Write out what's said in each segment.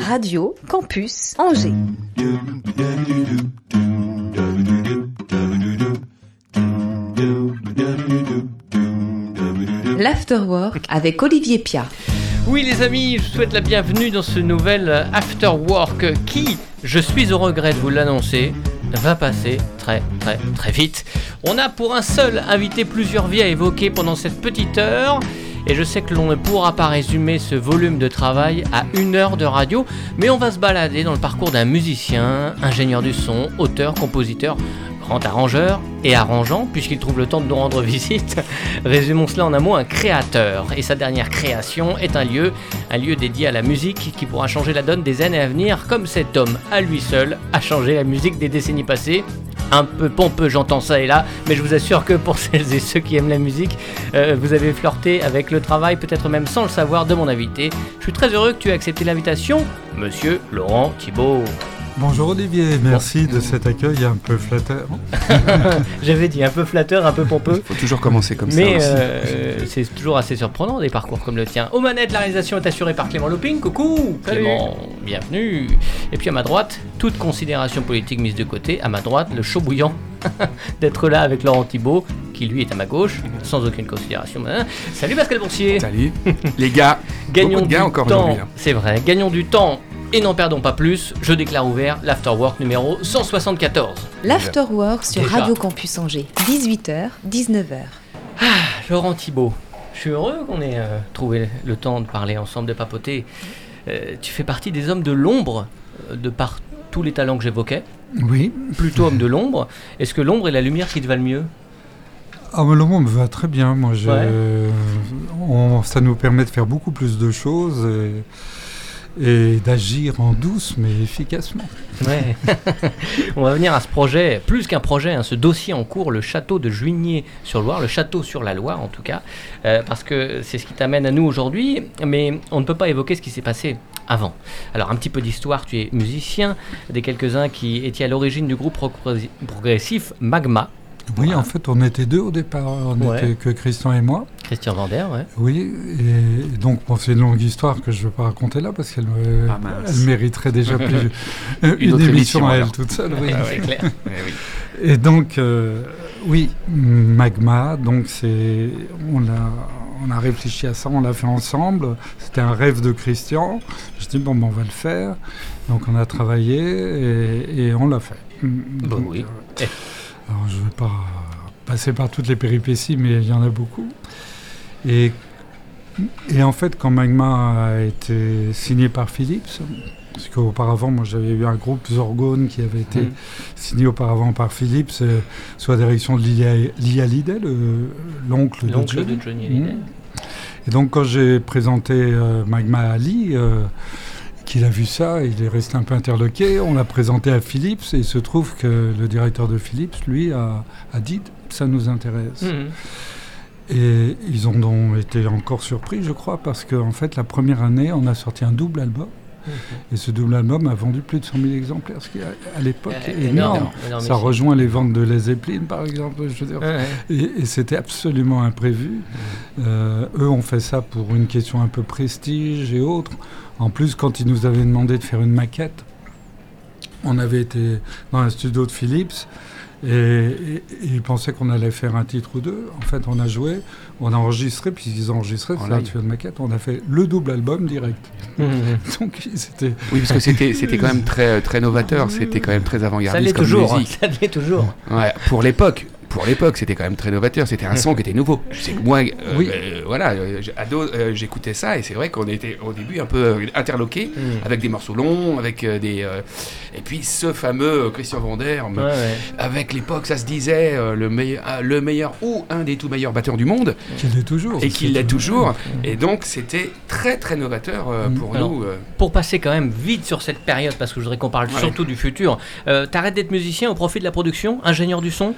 Radio Campus Angers. L'Afterwork avec Olivier Pia. Oui les amis, je vous souhaite la bienvenue dans ce nouvel After Work qui, je suis au regret de vous l'annoncer, va passer très très très vite. On a pour un seul invité plusieurs vies à évoquer pendant cette petite heure. Et je sais que l'on ne pourra pas résumer ce volume de travail à une heure de radio, mais on va se balader dans le parcours d'un musicien, ingénieur du son, auteur, compositeur, grand arrangeur et arrangeant, puisqu'il trouve le temps de nous rendre visite. Résumons cela en un mot, un créateur. Et sa dernière création est un lieu, un lieu dédié à la musique qui pourra changer la donne des années à venir, comme cet homme à lui seul a changé la musique des décennies passées. Un peu pompeux, j'entends ça et là, mais je vous assure que pour celles et ceux qui aiment la musique, euh, vous avez flirté avec le travail, peut-être même sans le savoir, de mon invité. Je suis très heureux que tu aies accepté l'invitation, monsieur Laurent Thibault. Bonjour Olivier, merci de cet accueil un peu flatteur. J'avais dit un peu flatteur, un peu pompeux. Il faut toujours commencer comme Mais ça. euh, c'est toujours assez surprenant des parcours comme le tien. Aux manettes, la réalisation est assurée par Clément Loping. Coucou Clément, bienvenue. Et puis à ma droite, toute considération politique mise de côté. À ma droite, le chaud bouillant d'être là avec Laurent Thibault, qui lui est à ma gauche, sans aucune considération. Hein. Salut Pascal Boursier. Salut les gars. Gagnons de du gars encore temps. hein. C'est vrai, gagnons du temps. Et n'en perdons pas plus, je déclare ouvert l'Afterwork numéro 174. L'Afterwork sur Déjà. Radio Campus Angers. 18h, 19h. Laurent Thibault, je suis heureux qu'on ait euh, trouvé le temps de parler ensemble, de papoter. Euh, tu fais partie des hommes de l'ombre, euh, de par tous les talents que j'évoquais. Oui, Plutôt homme de l'ombre. Est-ce que l'ombre et la lumière qui te valent mieux? Ah, mais le monde me va très bien. Moi, je- Ouais. on- ça nous permet de faire beaucoup plus de choses et, et d'agir en douce mais efficacement. Ouais. On va venir à ce projet, plus qu'un projet, hein, ce dossier en cours, le château de Juigné-sur-Loire, le château sur la Loire en tout cas, euh, parce que c'est ce qui t'amène à nous aujourd'hui, mais on ne peut pas évoquer ce qui s'est passé avant. Alors un petit peu d'histoire, tu es musicien, des quelques-uns qui étaient à l'origine du groupe progressi- progressif Magma, Oui, Voilà. en fait, on était deux au départ. On Ouais. n'était que Christian et moi. Christian Vander, ouais. Oui, et donc bon, c'est une longue histoire que je ne veux pas raconter là parce qu'elle me- Ah, elle mériterait déjà plus une, émission émission, à elle toute seule. oui. Ah ouais, clair. Eh oui. Et donc, euh, oui, Magma, donc c'est, on a, on a réfléchi à ça, on l'a fait ensemble. C'était un rêve de Christian. Je dis bon, ben, on va le faire. Donc on a travaillé et, et on l'a fait. Bon, Donc, oui. euh, alors je ne vais pas passer par toutes les péripéties, mais il y en a beaucoup. Et, et en fait, quand Magma a été signé par Philips, parce qu'auparavant, moi j'avais eu un groupe Zorgone qui avait été Mhm. signé auparavant par Philips, euh, sous la direction de Lia, Hallyday, le- l'oncle de Johnny. Mhm. Et donc quand j'ai présenté euh, Magma à Ali, euh, qu'il a vu ça, il est resté un peu interloqué. On l'a présenté à Philips et il se trouve que le directeur de Philips, lui, a, a dit ça nous intéresse. Mhm. Et ils ont donc été encore surpris, je crois, parce qu'en fait, la première année, on a sorti un double album. Mhm. Et ce double album a vendu plus de 100 000 exemplaires, ce qui à, à l'époque Euh, est énorme. énorme, Ça rejoint les ventes de Led Zeppelin, par exemple. Je veux dire. Ouais, ouais. Et, et c'était absolument imprévu. Euh, eux ont fait ça pour une question un peu prestige et autres. En plus, quand ils nous avaient demandé de faire une maquette, on avait été dans un studio de Philips et, et- et ils pensaient qu'on allait faire un titre ou deux. En fait, on a joué, on a enregistré, puis ils ont enregistré, En c'est un live. studio de maquette, on a fait le double album direct. Mhm. Donc c'était Oui, parce que c'était c'était quand même très très novateur. C'était quand même très Ça l'est avant-gardiste comme toujours, hein, musique. ça l'est toujours. Ouais, pour l'époque. Pour l'époque, c'était quand même très novateur. C'était un son qui était nouveau. Sais que moi, euh, Oui. euh, voilà, euh, ado, j'écoutais ça et c'est vrai qu'on était au début un peu interloqués Mhm. avec des morceaux longs, avec des et puis ce fameux Christian Vander. Ouais, ouais. Avec l'époque, ça se disait le, meilleur, le meilleur ou un des tout meilleurs batteurs du monde, qu'il l'est toujours. et qu'il C'est l'est toujours. Mhm. Et donc, c'était très très novateur Mm. pour Alors, nous. Pour passer quand même vite sur cette période, parce que je voudrais qu'on parle Ouais. surtout du futur, euh, t'arrêtes d'être musicien au profit de la production, ingénieur du son?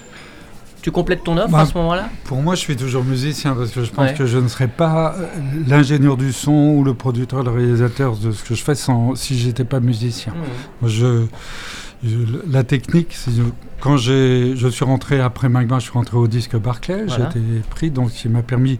Tu complètes ton offre Bah, à ce moment-là? Pour moi, je suis toujours musicien parce que je pense Ouais. que je ne serais pas euh, l'ingénieur du son ou le producteur, le réalisateur de ce que je fais sans, si j'étais pas musicien. Je, Je- La technique, quand je suis rentré après Magma, je suis rentré au disque Barclay, Voilà. j'ai été pris, donc qui m'a permis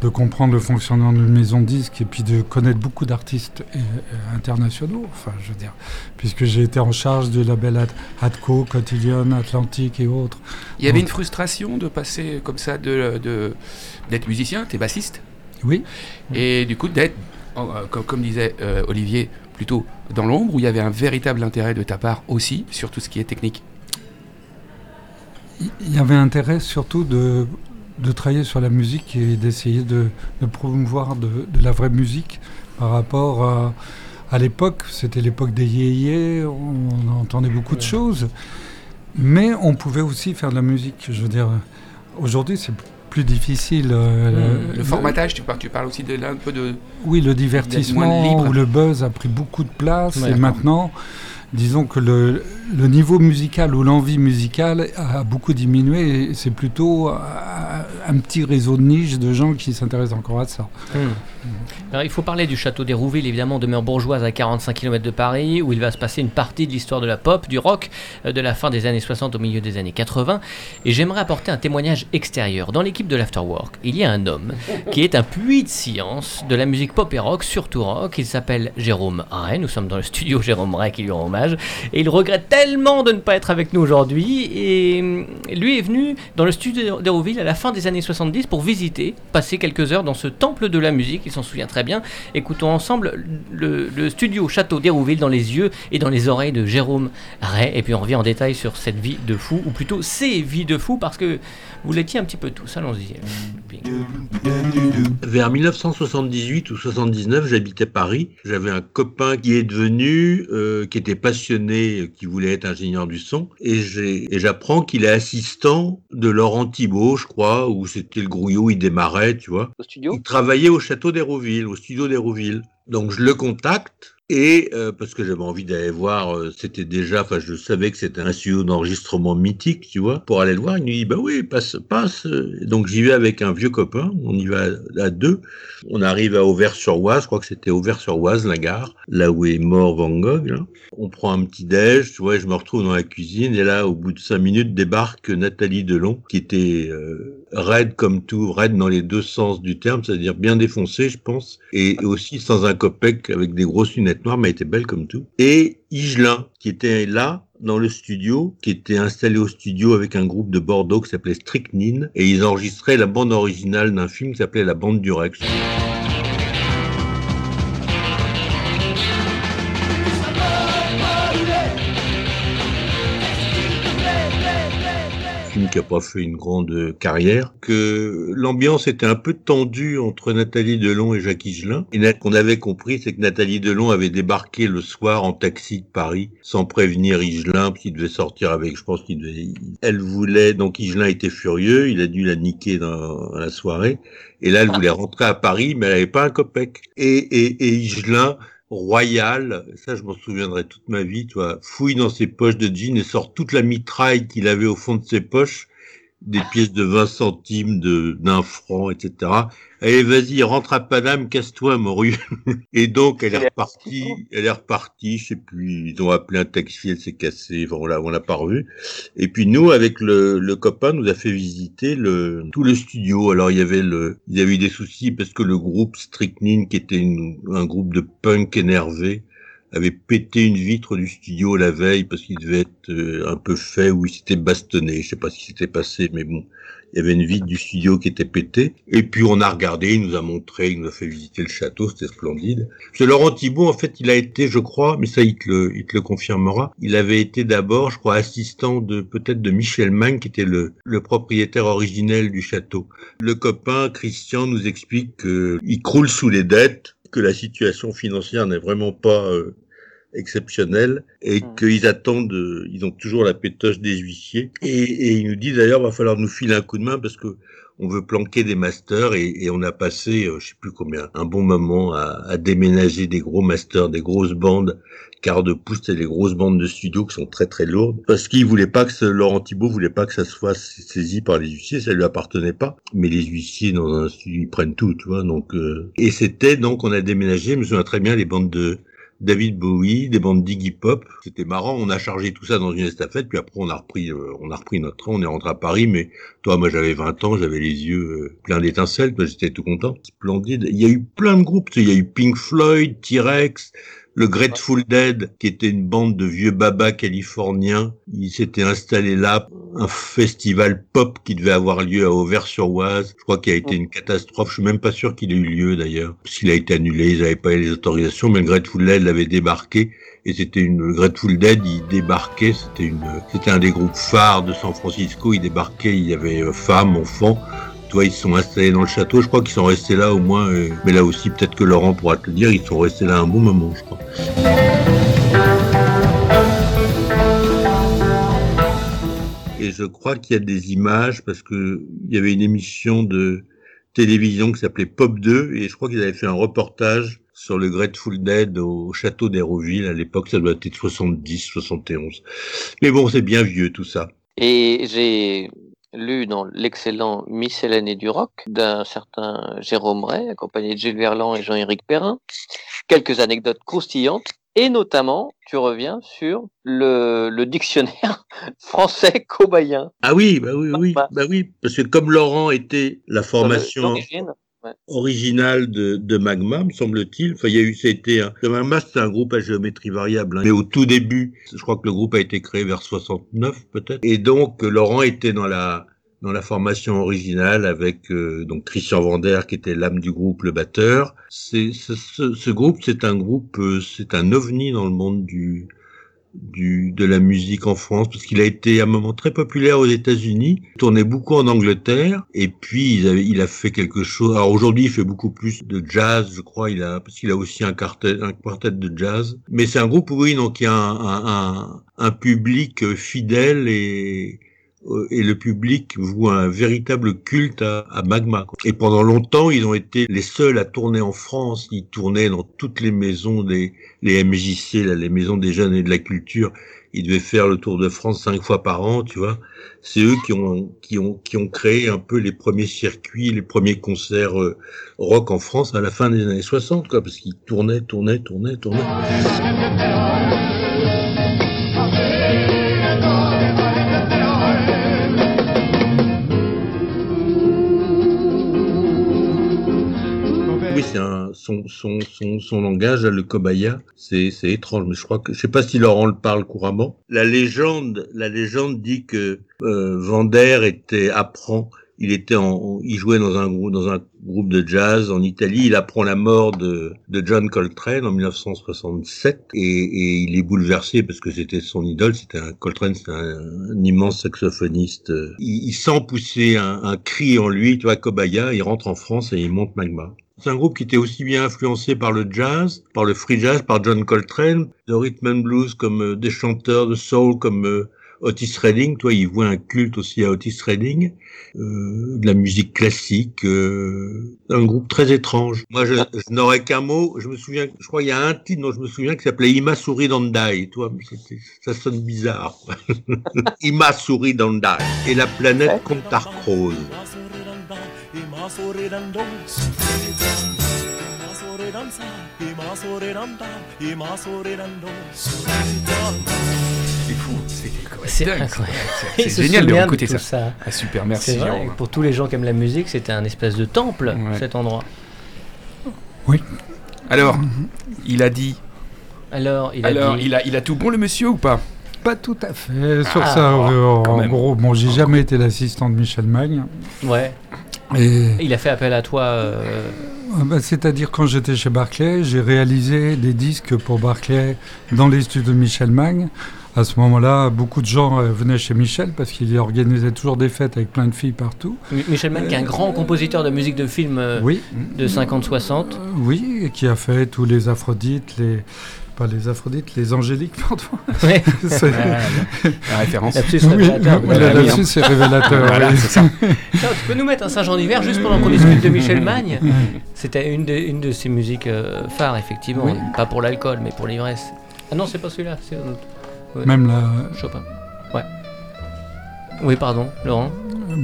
de comprendre le fonctionnement d'une maison de disque et puis de connaître beaucoup d'artistes euh, euh, internationaux, enfin je veux dire, puisque j'ai été en charge du label Adco, Cotillion, Atlantique et autres. Il y avait Donc- une frustration de passer comme ça, de, de- d'être musicien, t'es bassiste, Oui, et du coup d'être, euh, comme, comme disait euh, Olivier, plutôt dans l'ombre, où il y avait un véritable intérêt de ta part aussi sur tout ce qui est technique? il y avait intérêt surtout de, de travailler sur la musique et d'essayer de, de promouvoir de, de la vraie musique par rapport à, à l'époque. C'était l'époque des yéyés, on entendait beaucoup de choses, mais on pouvait aussi faire de la musique. Je veux dire, aujourd'hui c'est plus difficile. euh, Le formatage, tu parles, tu parles aussi de là un peu de. Oui, le divertissement libre. ou le buzz a pris beaucoup de place Ouais, et maintenant, disons que le, niveau musical ou l'envie musicale a beaucoup diminué c'est plutôt un, petit réseau de niche de gens qui s'intéressent encore à ça. Hmm. Il faut parler du château d'Hérouville, évidemment, demeure bourgeoise à 45 km de Paris, où il va se passer une partie de l'histoire de la pop, du rock, euh, de la fin des années 60 au milieu des années 80. Et j'aimerais apporter un témoignage extérieur. Dans l'équipe de l'Afterwork, il y a un homme qui est un puits de science de la musique pop et rock, surtout rock. Il s'appelle Jérôme Ray. Nous sommes dans le studio Jérôme Ray qui lui rend Et il regrette tellement de ne pas être avec nous aujourd'hui. Et hum, lui est venu dans le studio d'Hérouville à la fin des années 70 pour visiter, passer quelques heures dans ce temple de la musique. Il s'en souvient très bien. Écoutons ensemble le, studio Château d'Hérouville dans les yeux et dans les oreilles de Jérôme Ray. Et puis on revient en détail sur cette vie de fou, ou plutôt ces vies de fou, parce que vous l'étiez un petit peu tous. Allons-y. Vers 1978 ou 79, j'habitais Paris. J'avais un copain qui est devenu, euh, qui était passionné, euh, qui voulait être ingénieur du son, et j'apprends qu'il est assistant de Laurent Thibault, je crois, où c'était le grouillot, il démarrait, tu vois. Au studio? Il travaillait au château d'Hérouville, au studio d'Hérouville. Donc je le contacte et euh, parce que j'avais envie d'aller voir, euh, c'était déjà, enfin je savais que c'était un studio d'enregistrement mythique, tu vois. Pour aller le voir, il nous dit bah oui, passe, passe. Donc j'y vais avec un vieux copain, on y va à, deux. On arrive à Auvers-sur-Oise, je crois que c'était Auvers-sur-Oise, la gare, là où est mort Van Gogh. On prend un petit déj, tu vois, je me retrouve dans la cuisine et là, au bout de cinq minutes, débarque Nathalie Delon, qui était euh, raide comme tout, raide dans les deux sens du terme, c'est-à-dire bien défoncée, je pense, et aussi sans un copec, avec des grosses lunettes noires, mais elle était belle comme tout. Et Igelin, qui était là, dans le studio, qui était installé au studio avec un groupe de Bordeaux qui s'appelait Strychnine, et ils enregistraient la bande originale d'un film qui s'appelait La Bande du Rex. Film qui a pas fait une grande carrière, que l'ambiance était un peu tendue entre Nathalie Delon et Jacques Higelin. Et qu'on avait compris, c'est que Nathalie Delon avait débarqué le soir en taxi de Paris sans prévenir Higelin, il devait sortir avec, je pense qu'il devait, elle voulait, donc Higelin était furieux, il a dû la niquer dans la soirée. Et là, elle voulait rentrer à Paris, mais elle avait pas un copec. Et, et, et Higelin, royal, ça je m'en souviendrai toute ma vie, toi, fouille dans ses poches de jeans et sort toute la mitraille qu'il avait au fond de ses poches, des pièces de 20 centimes, de d'un franc, etc. Allez, vas-y, rentre à Paname, casse-toi, morue. Et donc, elle est repartie, elle est repartie, je sais plus, ils ont appelé un taxi, elle s'est cassée, enfin, on l'a, on l'a pas revue. Et puis nous, avec le, le copain, nous a fait visiter le, tout le studio. Alors, il y avait le, il y avait eu des soucis parce que le groupe Strychnine, qui était une- un groupe de punk énervé, avait pété une vitre du studio la veille parce qu'il devait être euh, un peu fait ou il s'était bastonné. Je sais pas ce qui s'était passé, mais bon, il y avait une vitre du studio qui était pétée. Et puis on a regardé, il nous a montré, il nous a fait visiter le château, c'était splendide. Ce Laurent Thibault, en fait, il a été, je crois, mais ça il te le, il te le confirmera, il avait été d'abord, je crois, assistant de peut-être de Michel Magne, qui était le, le propriétaire originel du château. Le copain Christian nous explique qu'il croule sous les dettes, que la situation financière n'est vraiment pas euh, exceptionnelle et Mm. qu'ils attendent, euh, ils ont toujours la pétoche des huissiers. Et, et il nous dit d'ailleurs, va falloir nous filer un coup de main parce que on veut planquer des masters et, et on a passé, euh, je sais plus combien, un bon moment à, à déménager des gros masters, des grosses bandes, quart de pouce, c'est les grosses bandes de studio qui sont très très lourdes, parce qu'il voulait pas que ce, Laurent Thibault voulait pas que ça soit saisi par les huissiers, ça lui appartenait pas. Mais les huissiers dans un studio ils prennent tout, tu vois. Donc euh, et c'était donc on a déménagé, je me souviens très bien les bandes de David Bowie, des bandes d'Iggy Pop. C'était marrant. On a chargé tout ça dans une estafette, puis après on a repris, euh, on a repris notre train. On est rentré à Paris, mais toi, moi, j'avais 20 ans, j'avais les yeux euh, pleins d'étincelles. J'étais tout content. Splendide. Il y a eu plein de groupes. Il y a eu Pink Floyd, T-Rex. Le Grateful Dead, qui était une bande de vieux babas californiens, il s'était installé là, un festival pop qui devait avoir lieu à Auvers-sur-Oise. Je crois qu'il a été une catastrophe. Je suis même pas sûr qu'il ait eu lieu d'ailleurs, qu'il a été annulé. Ils n'avaient pas eu les autorisations, mais le Grateful Dead l'avait débarqué. Et c'était une Grateful Dead, il débarquait. C'était une, c'était un des groupes phares de San Francisco. Il débarquait, il y avait euh, femmes, enfants. Toi, ils sont installés dans le château. Je crois qu'ils sont restés là au moins. euh, mais là aussi, peut-être que Laurent pourra te le dire. Ils sont restés là un bon moment, je crois. Et je crois qu'il y a des images parce que il y avait une émission de télévision qui s'appelait Pop 2 et je crois qu'ils avaient fait un reportage sur le Grateful Dead au château d'Hérouville. À l'époque, ça doit être 70, 71. Mais bon, c'est bien vieux tout ça. Et j'ai lu dans l'excellent Miscellanée du rock d'un certain Jérôme Ray, accompagné de Gilles Verland et Jean-Éric Perrin, quelques anecdotes croustillantes. Et notamment, tu reviens sur le, le dictionnaire français cobayen. Ah oui, bah oui, oui, bah oui, parce que comme Laurent était la formation. Originale de, de Magma, me semble-t-il. Enfin, il y a eu, c'était un, Magma, c'était un groupe à géométrie variable. hein. Mais au tout début, je crois que le groupe a été créé vers 69, peut-être. Et donc, euh, Laurent était dans la, dans la formation originale avec euh, donc Christian Vander qui était l'âme du groupe, le batteur. C'est ce, ce, ce groupe, c'est un groupe, euh, c'est un ovni dans le monde du du de la musique en France parce qu'il a été à un moment très populaire aux États-Unis, tournait beaucoup en Angleterre et puis il a, il a fait quelque chose. Alors aujourd'hui, il fait beaucoup plus de jazz, je crois, il a parce qu'il a aussi un quartet un quartet de jazz. Mais c'est un groupe oui donc il y a un un, un, public euh, fidèle et et le public voue un véritable culte à, à, Magma. Et pendant longtemps, ils ont été les seuls à tourner en France. Ils tournaient dans toutes les maisons des les MJC, là, les maisons des jeunes et de la culture. Ils devaient faire le tour de France cinq fois par an, tu vois. C'est eux qui ont qui ont qui ont créé un peu les premiers circuits, les premiers concerts euh, rock en France à la fin des années 60, quoi, parce qu'ils tournaient, tournaient, tournaient, tournaient. Son son son son langage le cobaya, c'est étrange, mais je crois que je sais pas si Laurent le parle couramment. La légende la légende dit que euh, Vander était apprend, il était en il jouait dans un groupe dans un groupe de jazz en Italie, il apprend la mort de de John Coltrane en 1967 et, et il est bouleversé parce que c'était son idole, c'était un Coltrane, c'est un, un, immense saxophoniste. Il, il sent pousser un, un cri en lui, tu vois, Kobaya, il rentre en France et il monte Magma. C'est un groupe qui était aussi bien influencé par le jazz, par le free jazz, par John Coltrane, de rhythm and blues comme euh, des chanteurs de soul comme euh, Otis Redding. Toi, il voit un culte aussi à Otis Redding, euh, de la musique classique, euh, un groupe très étrange. Moi, je, je n'aurais qu'un mot. Je me souviens, je crois, il y a un titre dont je me souviens qui s'appelait Ima Suri Dandai. Toi, ça sonne bizarre. Ima Suri Dandai et la planète Contarcrose. C'est fou, c'est dingue, incroyable. C'est génial de écouter tout ça. Ah, super, merci. C'est vrai, Jérôme. pour tous les gens qui aiment la musique, c'était un espèce de temple, Ouais. cet endroit. Alors, il a dit. Alors, il a Alors, dit... il a, il a tout bon le monsieur ou pas? Pas tout à fait. Sur Ah, ça, euh, en gros, bon, j'ai jamais été l'assistant de Michel Magne. Ouais. Et Il a fait appel à toi. euh, Ah bah, C'est-à-dire quand j'étais chez Barclay, j'ai réalisé des disques pour Barclay dans les studios de Michel Magne. À ce moment-là, beaucoup de gens euh, venaient chez Michel parce qu'il organisait toujours des fêtes avec plein de filles partout. Mi- Michel Mann, qui est un grand compositeur de musique de film euh, Oui, de 50-60. euh, oui, et qui a fait tous les Aphrodites, les pas les Aphrodites, les Angéliques, pardon. Ouais. C'est- La référence. Lapsus Oui, révélateur. là-dessus, c'est révélateur. Voilà, oui. c'est ça. Tiens, tu peux nous mettre un Saint-Jean d'hiver juste pendant qu'on discute de Michel Magne? C'était une de, une de ses musiques euh, phares, effectivement. Oui. Pas pour l'alcool, mais pour l'ivresse. Ah non, c'est pas celui-là, c'est un autre. Même là, Chopin. Ouais. Oui, pardon, Laurent?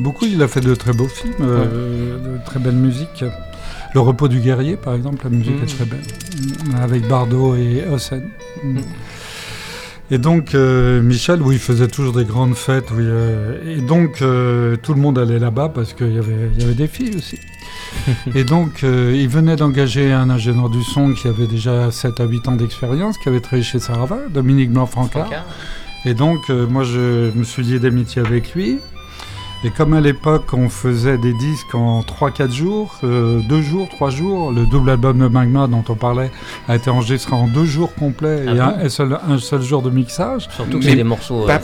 beaucoup, il a fait de très beaux films, euh, de très belle musique. Le repos du guerrier, par exemple, la musique Mm. est très belle, Mm, avec Bardot et Hossein. Mm. Mm. Et donc, euh, Michel, oui, il faisait toujours des grandes fêtes. Oui, euh, et donc, euh, tout le monde allait là-bas parce qu'il y avait, il y avait des filles aussi. et donc, il venait d'engager un ingénieur du son qui avait déjà 7 à 8 ans d'expérience, qui avait travaillé chez Sarava, Dominique Blanc-Francard. Francard. Et donc, moi, je me suis lié d'amitié avec lui. Et comme à l'époque, on faisait des disques en 3-4 jours, 2 jours, 3 jours, le double album de Magma dont on parlait a été enregistré en 2 jours complets Ah et bon un, seul, un seul jour de mixage. Surtout que c'est des morceaux euh, pas-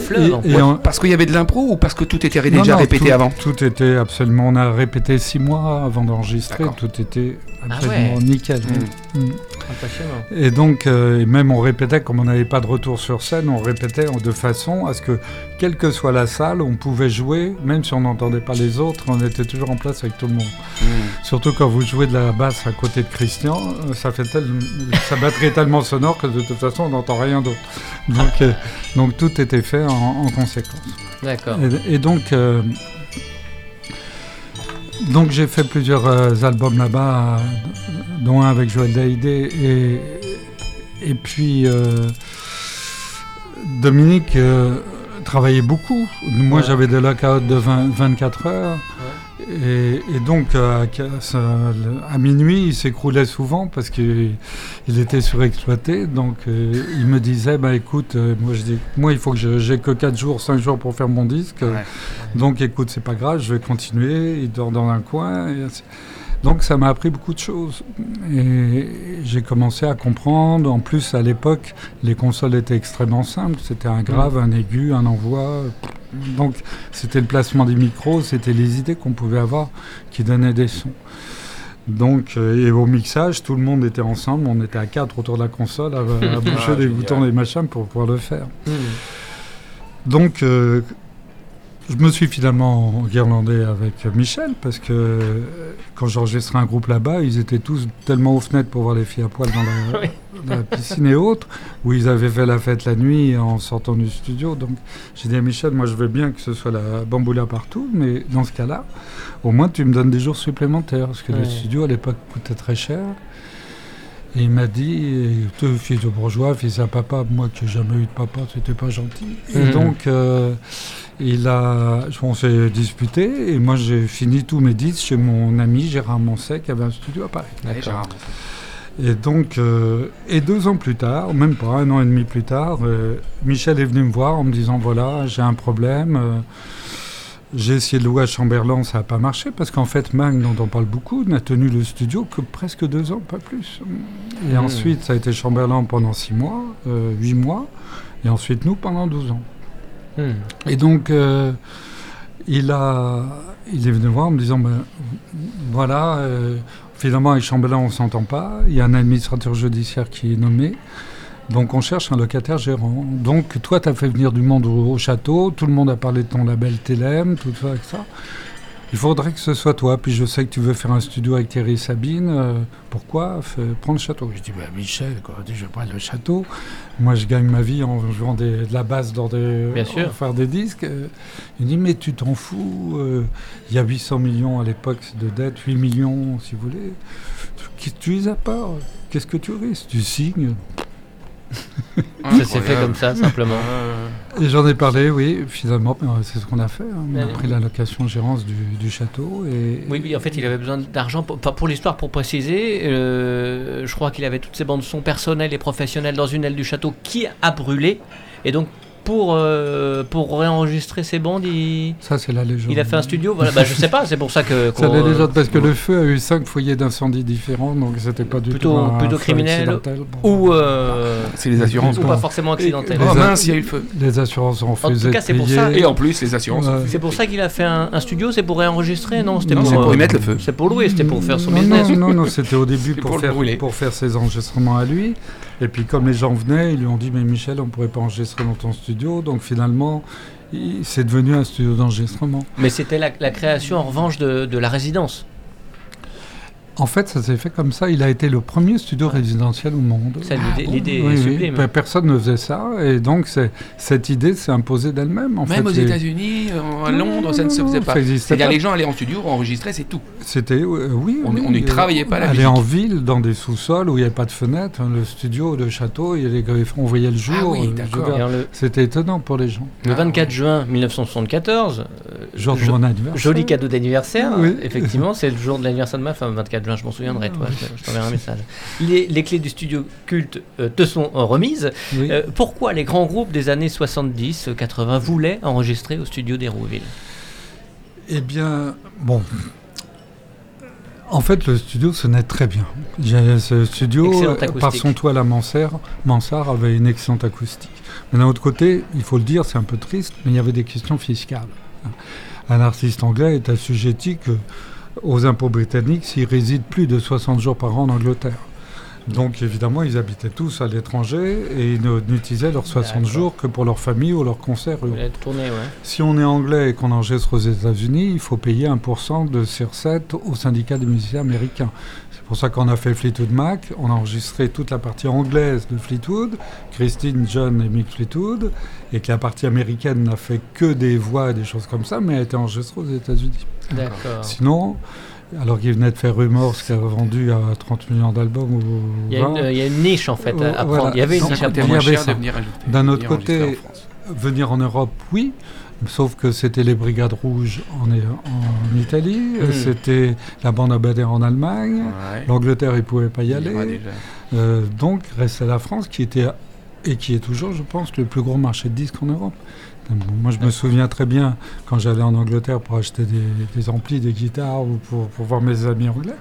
et- en- Parce qu'il y avait de l'impro ou parce que tout était Non, déjà non, répété tout- avant Tout était absolument. On a répété 6 mois avant d'enregistrer. Tout était Ah absolument ouais. nickel. Mm. Mm. Et donc, euh, et même on répétait, comme on n'avait pas de retour sur scène, on répétait de façon à ce que, quelle que soit la salle, on pouvait jouer, même si on n'entendait pas les autres, on était toujours en place avec tout le monde. Mm. Surtout quand vous jouez de la basse à côté de Christian, euh, ça fait tel, sa batterie est tellement sonore que de toute façon on n'entend rien d'autre. Donc, euh, donc tout était fait en, en conséquence. D'accord. Et, et donc, euh, donc j'ai fait plusieurs euh, albums là-bas, euh, dont un avec Joël Daïdé. Et, et puis, euh, Dominique euh, travaillait beaucoup. Moi, Ouais. j'avais des lockouts de 20 24 heures. Et, et donc, euh, à, minuit, il s'écroulait souvent parce qu'il il était surexploité. Donc, euh, il me disait, bah, écoute, euh, moi, je dis, moi, il faut que j'ai que 4 jours, 5 jours pour faire mon disque. Ouais. Donc, écoute, c'est pas grave, je vais continuer. Il dort dans un coin. et donc, ça m'a appris beaucoup de choses. Et j'ai commencé à comprendre. En plus, à l'époque, les consoles étaient extrêmement simples. C'était un grave, un aigu, un envoi. Donc, c'était le placement des micros, c'était les idées qu'on pouvait avoir qui donnaient des sons. Donc, euh, et au mixage, tout le monde était ensemble. On était à quatre autour de la console à, à boucher Ah, des boutons, des machins pour pouvoir le faire. Hmm. Donc, euh, je me suis finalement guirlandé avec Michel parce que euh, quand j'enregistrais un groupe là-bas, ils étaient tous tellement aux fenêtres pour voir les filles à poil dans la, Oui. dans la piscine et autres, où ils avaient fait la fête la nuit en sortant du studio. Donc, j'ai dit à Michel, moi je veux bien que ce soit la bamboula partout, mais dans ce cas-là, au moins tu me donnes des jours supplémentaires parce que Ouais. le studio à l'époque coûtait très cher. Et il m'a dit, toi, fils de bourgeois, fils à papa, moi qui n'ai jamais eu de papa, c'était pas gentil. Et Mhm. donc, euh, il a, on s'est disputé, et moi j'ai fini tous mes disques chez mon ami Gérard Moncet, qui avait un studio à Paris. Gérard. Et donc, euh, et deux ans plus tard, même pas un an et demi plus tard, euh, Michel est venu me voir en me disant voilà, j'ai un problème. euh, j'ai essayé de louer à Chamberlain, ça n'a pas marché parce qu'en fait, Mag, dont on parle beaucoup, n'a tenu le studio que presque deux ans, pas plus. Et Hmm. ensuite, ça a été Chamberlain pendant six mois, huit mois, et ensuite nous pendant 12 ans. Hmm. Et donc, euh, il, a, est venu voir en me disant, ben, voilà, euh, finalement avec Chambellan on ne s'entend pas, il y a un administrateur judiciaire qui est nommé, donc on cherche un locataire gérant. Donc toi, tu as fait venir du monde au, au château, tout le monde a parlé de ton label Télém, tout ça, et ça. Il faudrait que ce soit toi, puis je sais que tu veux faire un studio avec Thierry et Sabine, euh, pourquoi Fais- Prends le château. Je dis, bah, Michel, quoi, je vais prendre le château. Moi, je gagne ma vie en jouant des- de la basse dans des, Bien sûr. en faire des disques. Euh, Il dit, mais tu t'en fous, euh, il y a 800 millions à l'époque de dettes, 8 millions si vous voulez. Tu, tu les as pas, qu'est-ce que tu risques? Tu signes. Ça s'est fait comme ça, simplement. Et j'en ai parlé, oui, finalement, euh, c'est ce qu'on a fait. hein. On a pris la location gérance du, du château. Et, Oui, oui, en fait, il avait besoin d'argent. Pour, pour l'histoire, pour préciser, euh, je crois qu'il avait toutes ses bandes son personnelles et professionnelles dans une aile du château qui a brûlé. Et donc, pour, euh, pour réenregistrer ses bandes, il, Ça, c'est la légende. il a fait un studio. Voilà, bah, je sais pas, c'est pour ça que. C'est la légende parce que le feu a eu cinq foyers d'incendie différents, donc c'était pas du Plutôt- tout un plutôt feu criminel. Ou, euh, C'est les assurances. ou pas forcément accidentel. Oh Les mince, il y a eu le feu. Les assurances ont refusé tout cas, c'est pour ça. Et en plus, les assurances. Ouais. C'est pour ça qu'il a fait un, un studio, c'est pour réenregistrer Non, c'était pour, c'est pour euh, y mettre le feu. C'est pour louer, c'était pour faire son non, business. Non, non, non, c'était au début pour, faire, pour faire ses enregistrements à lui. Et puis comme les gens venaient, ils lui ont dit mais Michel, on pourrait pas enregistrer dans ton studio. Donc finalement, c'est devenu un studio d'enregistrement. Mais c'était la, création en revanche de la résidence. En fait, ça s'est fait comme ça. Il a été le premier studio résidentiel au monde. Ça, Ah l'idée bon l'idée Oui, est oui. sublime. Pe- Personne ne faisait ça. Et donc, cette idée s'est imposée d'elle-même. En Même fait, aux États-Unis, à Non, Londres, ça ne se faisait ça pas. existait C'est-à-dire les gens allaient en studio, enregistraient, c'est tout. C'était, euh, oui. On- oui, travaillait pas la Aller en ville, dans des sous-sols où il n'y avait pas de fenêtres, le studio, le château, il y avait les- on voyait le jour. Ah oui, euh, d'accord. C'était étonnant pour les gens. le Ah, 24 juin 1974, euh, Jour de mon anniversaire. joli cadeau d'anniversaire. Oui. Effectivement, c'est le jour de l'anniversaire de ma femme, 24 je m'en souviendrai, toi, je, je t'enverrai un message. Il est, les clés du studio culte euh, te sont euh, remises. Oui. Euh, pourquoi les grands groupes des années 70-80 voulaient enregistrer au studio d'Hérouville Eh bien, bon. En fait, le studio sonnait très bien. Ce studio, euh, par son toit à la mansard, mansard avait une excellente acoustique. Mais d'un autre côté, il faut le dire, c'est un peu triste, mais il y avait des questions fiscales. Un artiste anglais est assujetti que aux impôts britanniques s'il réside plus de 60 jours par an en Angleterre. Donc évidemment, ils habitaient tous à l'étranger et ils n'utilisaient leurs 60 D'accord. jours que pour leur famille ou leurs concerts. Vous voulez tourner, ouais. Si on est anglais et qu'on enregistre aux États-Unis, il faut payer 1% de ces recettes au syndicat des musiciens américains. C'est pour ça qu'on a fait Fleetwood Mac. On a enregistré toute la partie anglaise de Fleetwood, Christine, John et Mick Fleetwood, et que la partie américaine n'a fait que des voix et des choses comme ça, mais a été enregistrée aux États-Unis. D'accord. Sinon, alors qu'il venait de faire Rumors, qui a vendu à 30 millions d'albums ou Il y, a 20, une, il y a une niche en fait à, à Voilà. prendre. Il y avait une Donc, niche à coûtait il y prendre. D'un autre côté, venir en Europe, oui. Sauf que c'était les Brigades Rouges en, en Italie, Mhm. c'était la bande à Bader en Allemagne, Ouais. l'Angleterre, ils ne pouvaient pas y aller. Euh, donc, restait la France qui était, et qui est toujours, je pense, le plus gros marché de disques en Europe. Moi, je me souviens très bien quand j'allais en Angleterre pour acheter des, des amplis, des guitares ou pour, pour voir mes amis anglais,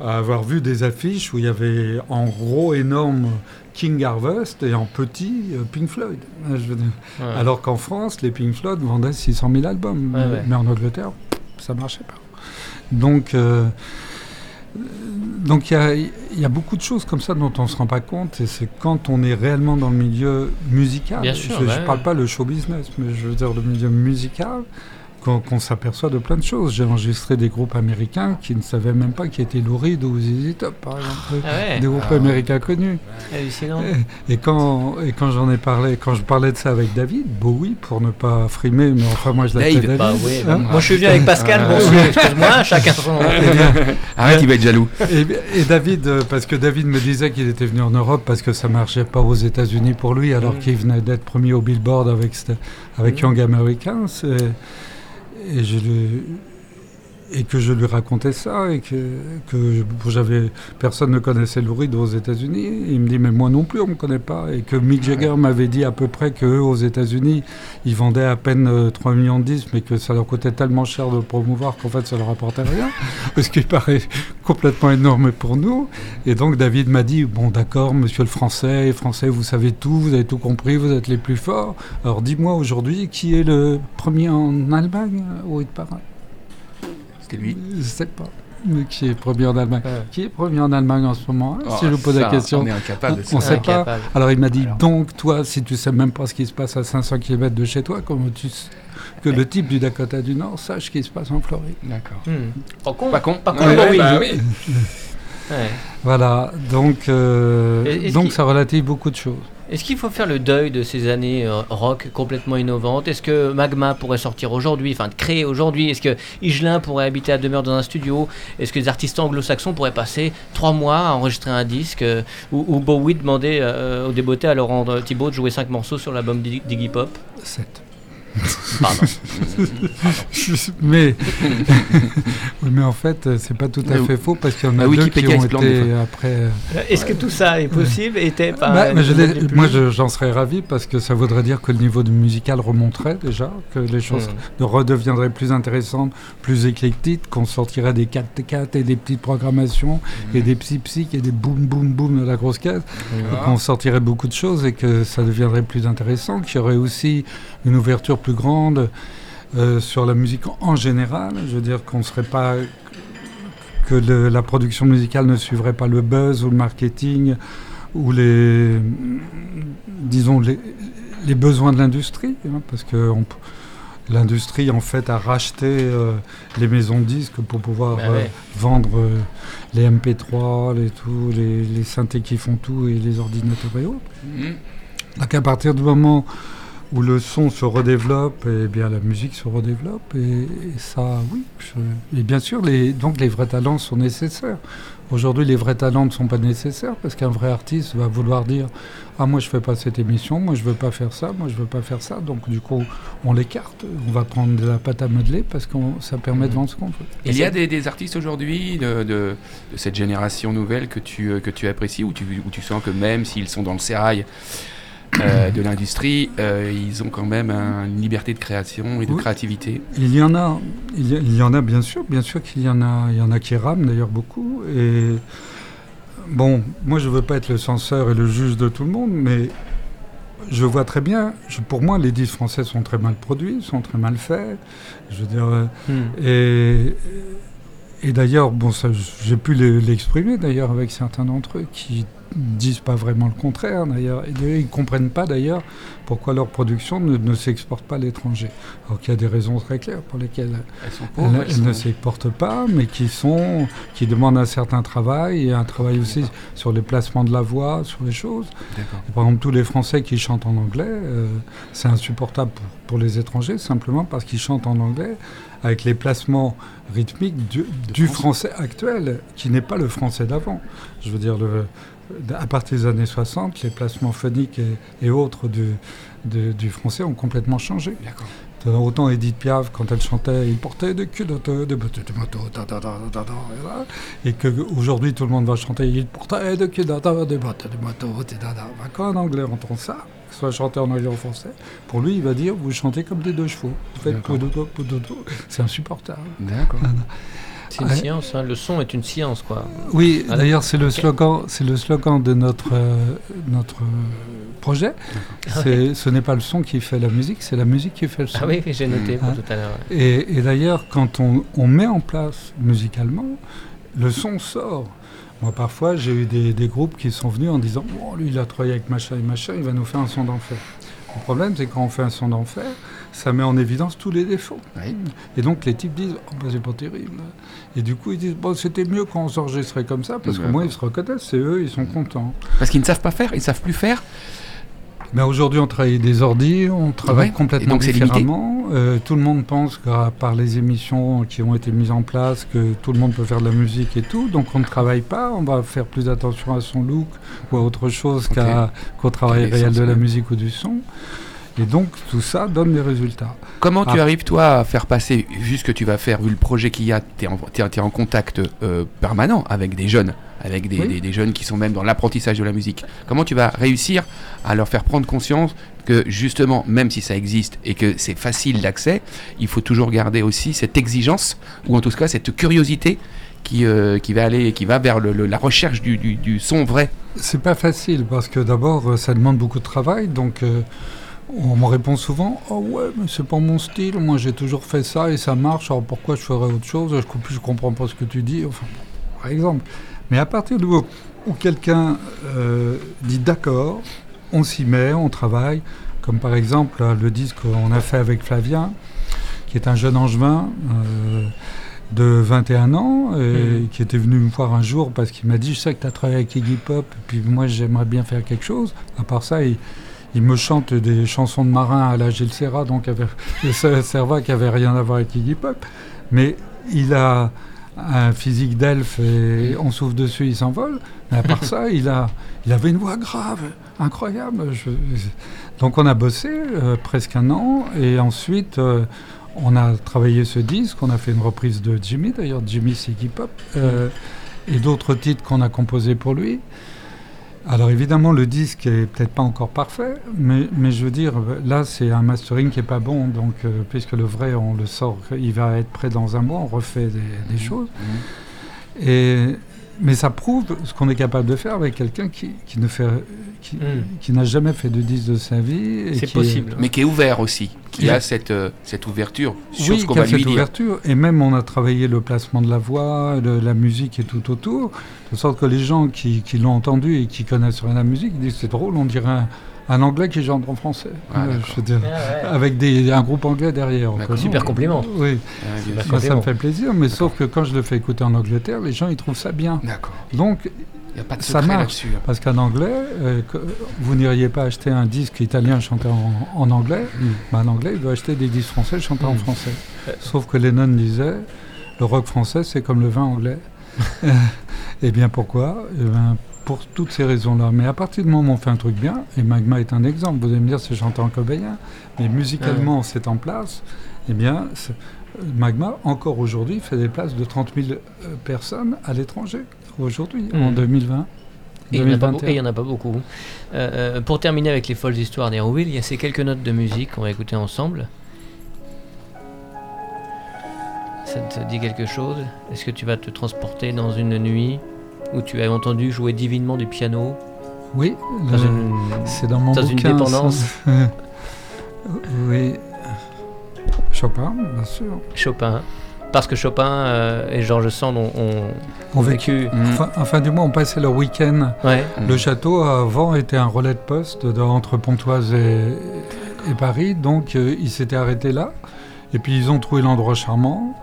avoir vu des affiches où il y avait en gros énorme King Harvest et en petit euh, Pink Floyd. Je veux dire. Ouais. Alors qu'en France, les Pink Floyd vendaient 600 000 albums. Ouais, ouais. Mais en Angleterre, ça marchait pas. Donc, euh, donc il y a, il y a beaucoup de choses comme ça dont on ne se rend pas compte. Et c'est quand on est réellement dans le milieu musical. Bien sûr, je ne ouais. parle pas le show business, mais je veux dire le milieu musical. Qu'on qu'on s'aperçoit de plein de choses. J'ai enregistré des groupes américains qui ne savaient même pas qui était Lou Reed ou ZZ Top, par exemple. Ah ouais, Des groupes Ah. américains connus. hallucinant. Et quand, et quand j'en ai parlé, quand je parlais de ça avec David, Bowie, pour ne pas frimer, mais enfin moi je l'appelle David. Bah oui, hein. moi je suis venu avec Pascal, Ah, bon, excuse-moi, chacun son. Arrête, il va être jaloux. et, et David, euh, parce que David me disait qu'il était venu en Europe parce que ça marchait pas aux États-Unis pour lui, alors Mm. qu'il venait d'être premier au Billboard avec, avec Mm. Young Americans. Et, et je lui- et que je lui racontais ça et que, que j'avais personne ne connaissait Lou Reed aux États-Unis. Il me dit mais moi non plus on me connaît pas. Et que Mick Jagger m'avait dit à peu près que eux, aux États-Unis ils vendaient à peine euh, 3 millions de disques mais que ça leur coûtait tellement cher de promouvoir qu'en fait ça leur apportait rien. Parce qu'il paraît complètement énorme pour nous. Et donc David m'a dit bon d'accord monsieur le français les français vous savez tout vous avez tout compris vous êtes les plus forts. Alors dis-moi aujourd'hui qui est le premier en Allemagne au hit parade C'était lui. je sais pas. Mais qui est premier en Allemagne Ouais. Qui est premier en Allemagne en ce moment hein, Si Oh, je vous pose ça, la question. On est incapable de On ça. sait pas. Incapable. Alors il m'a dit Alors. donc toi, si tu sais même pas ce qui se passe à 500 km de chez toi, comment tu que le type du Dakota du Nord sache ce qui se passe en Floride? D'accord. Hmm. Pas con. Pas con. Pas con, Ouais, bah oui. bah oui. Ouais. Voilà. Donc euh, donc ça relative beaucoup de choses. Est-ce qu'il faut faire le deuil de ces années euh, rock complètement innovantes? Est-ce que Magma pourrait sortir aujourd'hui, enfin créer aujourd'hui? Est-ce que Igelin pourrait habiter à demeure dans un studio? Est-ce que les artistes anglo-saxons pourraient passer trois mois à enregistrer un disque euh, Ou, Bowie demander euh, au débeauté à Laurent Thibault de jouer cinq morceaux sur l'album d'Iggy Pop? 7. Pardon. mais mais en fait, c'est pas tout à fait faux parce qu'il y en a Ah, deux qui ont été après. euh, Est-ce que tout ça est possible Était pas Bah, mais je plus- moi, je- j'en serais ravi parce que ça voudrait dire que le niveau de musical remonterait déjà, que les choses Hmm. ne redeviendraient plus intéressantes, plus éclectiques, qu'on sortirait des 4T4 et des petites programmations et des psy-psych et des boum boum boum de la grosse caisse, qu'on sortirait beaucoup de choses et que ça deviendrait plus intéressant, qu'il y aurait aussi une ouverture plus grande euh, sur la musique en- général. Je veux dire qu'on serait pas que le- la production musicale ne suivrait pas le buzz ou le marketing ou les disons les, les besoins de l'industrie hein, parce que on l'industrie en fait a racheté euh, les maisons de disques pour pouvoir Bah euh, vendre euh, les MP3, les, tout, les, les synthés qui font tout et les ordinateurs et autres. Mhm. Donc à partir du moment où le son se redéveloppe, et bien la musique se redéveloppe et, ça, oui. et bien sûr, les, donc les vrais talents sont nécessaires. Aujourd'hui, les vrais talents ne sont pas nécessaires parce qu'un vrai artiste va vouloir dire ah moi je fais pas cette émission, moi je veux pas faire ça, moi je veux pas faire ça. Donc du coup, on l'écarte. On va prendre de la pâte à modeler parce que ça permet de vendre ce qu'on veut. Il y a des, artistes aujourd'hui de, cette génération nouvelle que tu, euh, que tu apprécies, où tu sens que même s'ils sont dans le sérail euh, de l'industrie, euh, ils ont quand même un- une liberté de création et de Oui. créativité. Il y en a, il y, a- il y en a bien sûr, bien sûr qu'il y en a, il y en a qui rament d'ailleurs beaucoup. Et bon, moi je veux pas être le censeur et le juge de tout le monde, mais je vois très bien. je- pour moi, les disques français sont très mal produits, sont très mal faits. Je veux dire, Hmm. et, et d'ailleurs, bon, j'ai pu le- l'exprimer d'ailleurs avec certains d'entre eux qui disent pas vraiment le contraire d'ailleurs. Et ils comprennent pas d'ailleurs pourquoi leur production ne, ne s'exporte pas à l'étranger. Alors qu'il y a des raisons très claires pour lesquelles Elles sont elles, pauvres, elles elles ne s'exportent pas, mais qui sont, qui demandent un certain travail et un travail aussi sur les placements de la voix, sur les choses. Et par exemple, tous les Français qui chantent en anglais, euh, c'est insupportable pour, pour les étrangers, simplement parce qu'ils chantent en anglais avec les placements rythmiques du, du français actuel, qui n'est pas le français d'avant. Je veux dire, le, à partir des années 60, les placements phoniques et, et autres du, du- du français ont complètement changé. Autant Edith Piaf, quand elle chantait, il portait des culottes, des bottes de moto, et qu'aujourd'hui tout le monde va chanter, il portait des culottes, des bottes de moto. Ben, Quand un Anglais entend ça, soit chanté en anglais ou en français, pour lui il va dire, vous chantez comme des deux chevaux, vous faites c'est insupportable. D'accord. C'est une Ouais. science, hein. le son est une science, quoi. Oui, Ah, d'ailleurs c'est le slogan, c'est le slogan de notre euh, notre projet. C'est, ce n'est pas le son qui fait la musique, c'est la musique qui fait le son. Ah oui, j'ai noté pour Ah. tout à l'heure. ouais. Et, et d'ailleurs, quand on, on met en place musicalement, le son sort. Moi, parfois, j'ai eu des, des groupes qui sont venus en disant Bon, lui, il a travaillé avec machin et machin, il va nous faire un son d'enfer. Le problème, c'est quand on fait un son d'enfer, ça met en évidence tous les défauts. Oui. Et donc, les types disent Oh, bah, c'est pas terrible. Et du coup, ils disent Bon, c'était mieux quand on s'enregistrait comme ça, parce qu'au D'accord. moins, ils se reconnaissent, c'est eux, ils sont contents. Parce qu'ils ne savent pas faire, ils ne savent plus faire. Mais aujourd'hui, on travaille des ordi, on travaille Ouais, complètement donc différemment. Euh, tout le monde pense par les émissions qui ont été mises en place, que tout le monde peut faire de la musique et tout. Donc on ne travaille pas, on va faire plus attention à son look ou à autre chose Ok. qu'à- qu'au travail Quelle réel de la musique ou du son. Et donc tout ça donne des résultats. Comment tu Ah. arrives, toi, à faire passer, vu ce que tu vas faire, vu le projet qu'il y a, tu es, en contact euh, permanent avec des jeunes, avec des, Oui. des- des jeunes qui sont même dans l'apprentissage de la musique. Comment tu vas réussir à leur faire prendre conscience que, justement, même si ça existe et que c'est facile d'accès, il faut toujours garder aussi cette exigence, ou en tout cas cette curiosité qui, euh, qui, va, aller, qui va vers le- le- la recherche du, du- du son vrai C'est pas facile parce que d'abord ça demande beaucoup de travail. Donc euh, on me répond souvent Oh ouais, mais c'est pas mon style. Moi j'ai toujours fait ça et ça marche. Alors pourquoi je ferais autre chose? Je comprends pas ce que tu dis. Enfin, par exemple. Mais à partir du moment où quelqu'un euh, dit d'accord, on s'y met, on travaille. Comme par exemple là, le disque qu'on a fait avec Flavien, qui est un jeune angevin. euh, de 21 ans, et Mhm. qui était venu me voir un jour parce qu'il m'a dit Je sais que tu as travaillé avec Iggy Pop, et puis moi j'aimerais bien faire quelque chose. À part ça, il, il me chante des chansons de marins à la Gilles Serra, donc avec Serva qui avait rien à voir avec Iggy Pop. Mais il a un physique d'elfe et on souffle dessus, il s'envole. Mais à part ça, il, a, il avait une voix grave, incroyable. Je- donc on a bossé euh, presque un an et ensuite euh, on a travaillé ce disque, on a fait une reprise de Jimmy, d'ailleurs Jimmy c'est Iggy Pop, euh, et d'autres titres qu'on a composés pour lui. Alors évidemment le disque est peut-être pas encore parfait, mais, mais je veux dire, là c'est un mastering qui est pas bon, donc euh, puisque le vrai on le sort, il va être prêt dans un mois, on refait des, des choses. Et, mais ça prouve ce qu'on est capable de faire avec quelqu'un qui, qui ne fait, qui, Mm. qui n'a jamais fait de disque de sa vie. et C'est qui est- possible. mais qui est ouvert aussi, qui Il- a cette, euh, cette ouverture sur oui, ce qu'on a va lui cette dire. ouverture. Et même on a travaillé le placement de la voix, de la musique et tout autour, de sorte que les gens qui, qui l'ont entendu et qui connaissent rien à la musique disent c'est drôle, on dirait un, Un anglais qui chante en français. Ah, Euh, d'accord. je veux dire, avec des, un groupe anglais derrière. Super compliment. Oui, Ah, ça me fait plaisir, mais sauf que quand je le fais écouter en Angleterre, les gens ils trouvent ça bien. D'accord. Donc, Il n'y a pas de Ça marche. hein. parce qu'en anglais, euh, que- vous n'iriez pas acheter un disque italien chanté en, en anglais, Mm. mais un anglais il doit acheter des disques français chantés en Mm. français. Euh. Sauf que Lennon disait, le rock français c'est comme le vin anglais. Et bien pourquoi? Eh ben, Pour toutes ces raisons-là. Mais à partir du moment où on fait un truc bien, et Magma est un exemple, vous allez me dire c'est chanté en cobayen, mais musicalement c'est en place, eh bien c'est- Magma, encore aujourd'hui, fait des places de 30 000 euh, personnes à l'étranger, aujourd'hui, en Mm. 2020. Et il n'y en, a pas beau- 2021. et il y en a pas beaucoup. Euh, euh, pour terminer avec les folles histoires d'Hérouville, il y a ces quelques notes de musique qu'on va écouter ensemble. Ça te dit quelque chose? Est-ce que tu vas te transporter dans une nuit? Où tu as entendu jouer divinement du piano Oui, le- une, c'est dans mon dans une bouquin. dépendance oui. Chopin, bien sûr. Chopin Parce que Chopin euh, et Georges Sand ont, ont- On ont vécu. vécu. Mm. Enfin, enfin, du moins, on passait leur week-end. Ouais. Le château, avant, était un relais de poste de- entre Pontoise et, et Paris. Donc, euh, ils s'étaient arrêtés là. Et puis, ils ont trouvé l'endroit charmant.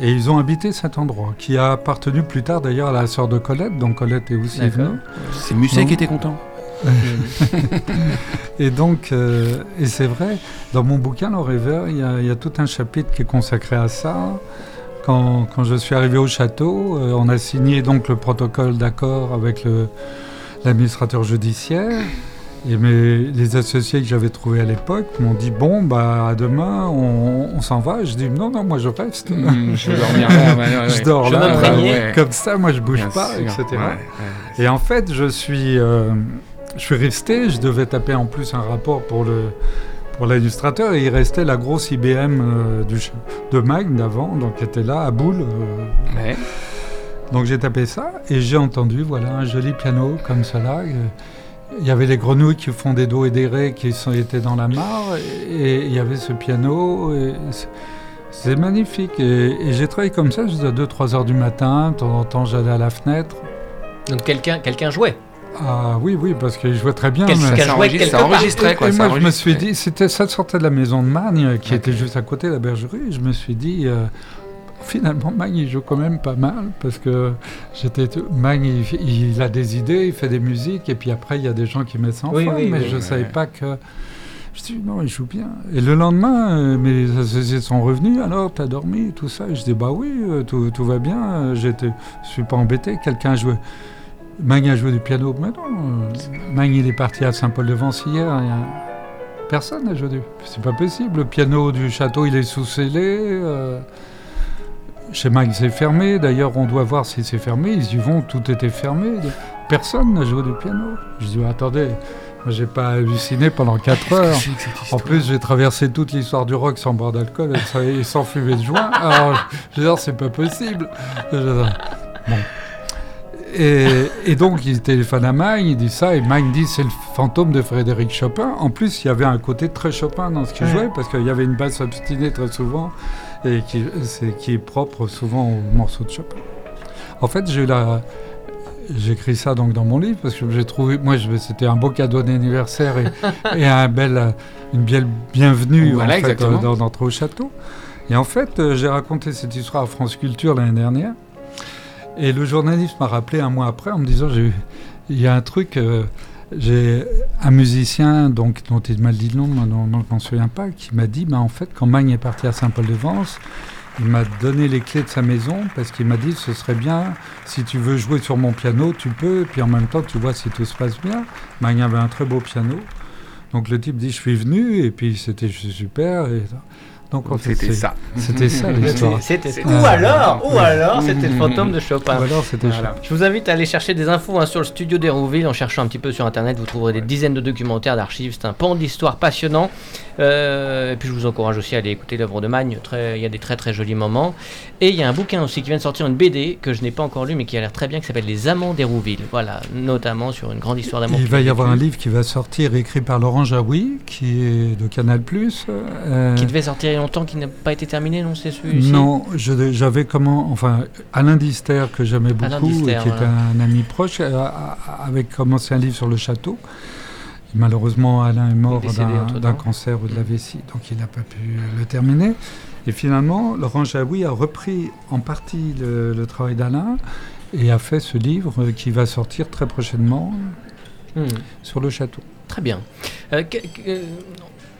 Et ils ont habité cet endroit, qui a appartenu plus tard d'ailleurs à la sœur de Colette. Donc, Colette est aussi venue. C'est Musset qui était content. Et donc, euh, et c'est vrai, dans mon bouquin, Le Rêveur, il y, a, il y a tout un chapitre qui est consacré à ça. Quand, quand je suis arrivé au château, euh, on a signé donc le protocole d'accord avec l'administrateur judiciaire. Et mes, les associés que j'avais trouvés à l'époque m'ont dit Bon, bah, à demain, on, on s'en va. Je dis Non, non, moi je reste. Mm, je là. ouais, dors Je là. ouais. Comme ça, moi je bouge Bien pas, sûr. etc. Ouais. Et en fait, je suis, euh, je suis resté. Je devais taper en plus un rapport pour le pour l'illustrateur et il restait la grosse IBM euh, du, de Mag d'avant, donc qui était là à boule. euh. Donc j'ai tapé ça et j'ai entendu voilà un joli piano comme cela. Il y avait les grenouilles qui font des dos et des rés qui sont, étaient dans la mare et, et il y avait ce piano. et c'est- magnifique. Et, et j'ai travaillé comme ça jusqu'à 2-3 heures du matin. De temps en temps, j'allais à la fenêtre. Donc quelqu'un quelqu'un jouait? Ah oui, oui, parce qu'il jouait très bien. Quel- mais- Ça jouait enregistre- ça enregistrait quoi. et ça moi, je me suis dit, c'était ça sortait de la maison de Marne, qui était juste à côté de la bergerie. et Je me suis dit, euh, finalement, Magne, il joue quand même pas mal, parce que j'étais. Magne, il, il a des idées, il fait des musiques, et puis après, il y a des gens qui mettent ça en Oui, forme, oui, mais oui. je Ouais. savais pas que. Je dis, non, il joue bien. Et le lendemain, euh, mes associés sont revenus, alors, t'as dormi, tout ça. Et je dis, bah oui, euh, tout, tout va bien, euh, je suis pas embêté, quelqu'un a joué. Magne a joué du piano, mais non. Magne, il est parti à Saint-Paul-de-Vence hier. Personne n'a joué du. C'est pas possible. Le piano du château, il est sous scellé. euh, Chez Magne, c'est fermé. D'ailleurs, on doit voir si c'est fermé. Ils y vont, tout était fermé. Personne n'a joué du piano. Je dis, attendez, moi, j'ai pas halluciné pendant 4 heures. En plus, j'ai traversé toute l'histoire du rock sans boire d'alcool et sans- fumer de joint. Alors, je veux dire, c'est pas possible. Bon. Et, et donc, il téléphone à Magne, il dit ça, et Magne dit c'est le fantôme de Frédéric Chopin. En plus, il y avait un côté très Chopin dans ce qu'il Ouais. jouait, parce qu'il y avait une basse obstinée très souvent, et qui, est propre souvent aux morceaux de Chopin. En fait, j'ai la. J'écris ça donc dans mon livre parce que j'ai trouvé, moi, c'était un beau cadeau d'anniversaire et, et un bel, une belle bienvenue Voilà, en fait, euh, dans- au château. Et en fait, euh, j'ai raconté cette histoire à France Culture l'année dernière. Et le journaliste m'a rappelé un mois après en me disant, il y a un truc, euh, j'ai un musicien donc dont il m'a dit le nom, dont, je m'en souviens pas, qui m'a dit, bah, en fait, quand Magne est parti à Saint-Paul-de-Vence, il m'a donné les clés de sa maison parce qu'il m'a dit, ce serait bien, si tu veux jouer sur mon piano, tu peux, et puis en même temps, tu vois si tout se passe bien. Magne avait un très beau piano. Donc le type dit, je suis venu, et puis c'était super. Donc en fait, C'était ça. C'était ça l'histoire. Ou alors, ou alors, c'était le fantôme de Chopin. Ou alors c'était Voilà. Je vous invite à aller chercher des infos hein, sur le studio d'Hérouville en cherchant un petit peu sur internet. Vous trouverez des dizaines de documentaires, d'archives. C'est un pan d'histoire passionnant. Euh, et puis je vous encourage aussi à aller écouter l'œuvre de Magne. Très- Il y a des très très jolis moments. Et il y a un bouquin aussi qui vient de sortir, une BD que je n'ai pas encore lu mais qui a l'air très bien, qui s'appelle Les Amants d'Hérouville. Voilà, notamment sur une grande histoire d'amour. Il va y avoir un livre qui va sortir écrit par Laurent Jaoui, qui est de Canal+. euh, Qui devait sortir y a longtemps, qui n'a pas été terminé, non C'est celui-ci Non, j'avais comment, enfin, Alain Dister que j'aimais beaucoup Dister, et qui voilà. est un ami proche, avait commencé un livre sur le château. Malheureusement, Alain est mort d'un- cancer ou de la vessie, donc il n'a pas pu le terminer. Et finalement, Laurent Jaoui a repris en partie le, le travail d'Alain et a fait ce livre qui va sortir très prochainement Hmm. sur le château. Très bien. Euh, que- que- euh,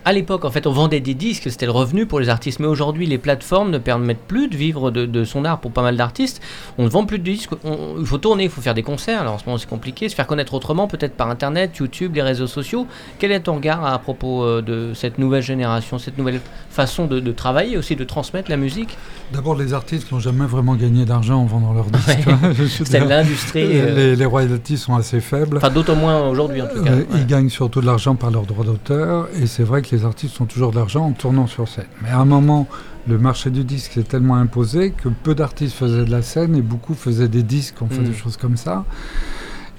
à l'époque, en fait, on vendait des disques, c'était le revenu pour les artistes. Mais aujourd'hui, les plateformes ne permettent plus de vivre de, de son art pour pas mal d'artistes. On ne vend plus de disques. on- il faut tourner, il faut faire des concerts. Alors en ce moment, c'est compliqué. Se faire connaître autrement, peut-être par Internet, YouTube, les réseaux sociaux. Quel est ton regard à propos euh, de cette nouvelle génération, cette nouvelle façon de, de travailler, aussi de transmettre la musique? D'abord, les artistes n'ont jamais vraiment gagné d'argent en vendant leurs disques. Ouais. C'est l'industrie. euh, les, les royalties sont assez faibles. Enfin, d'autant moins aujourd'hui, en tout cas. Euh, Ouais. Ils gagnent surtout de l'argent par leurs droits d'auteur, et c'est vrai que les artistes ont toujours de l'argent en tournant sur scène. Mais à un moment, le marché du disque s'est tellement imposé que peu d'artistes faisaient de la scène et beaucoup faisaient des disques, on fait Mm. des choses comme ça.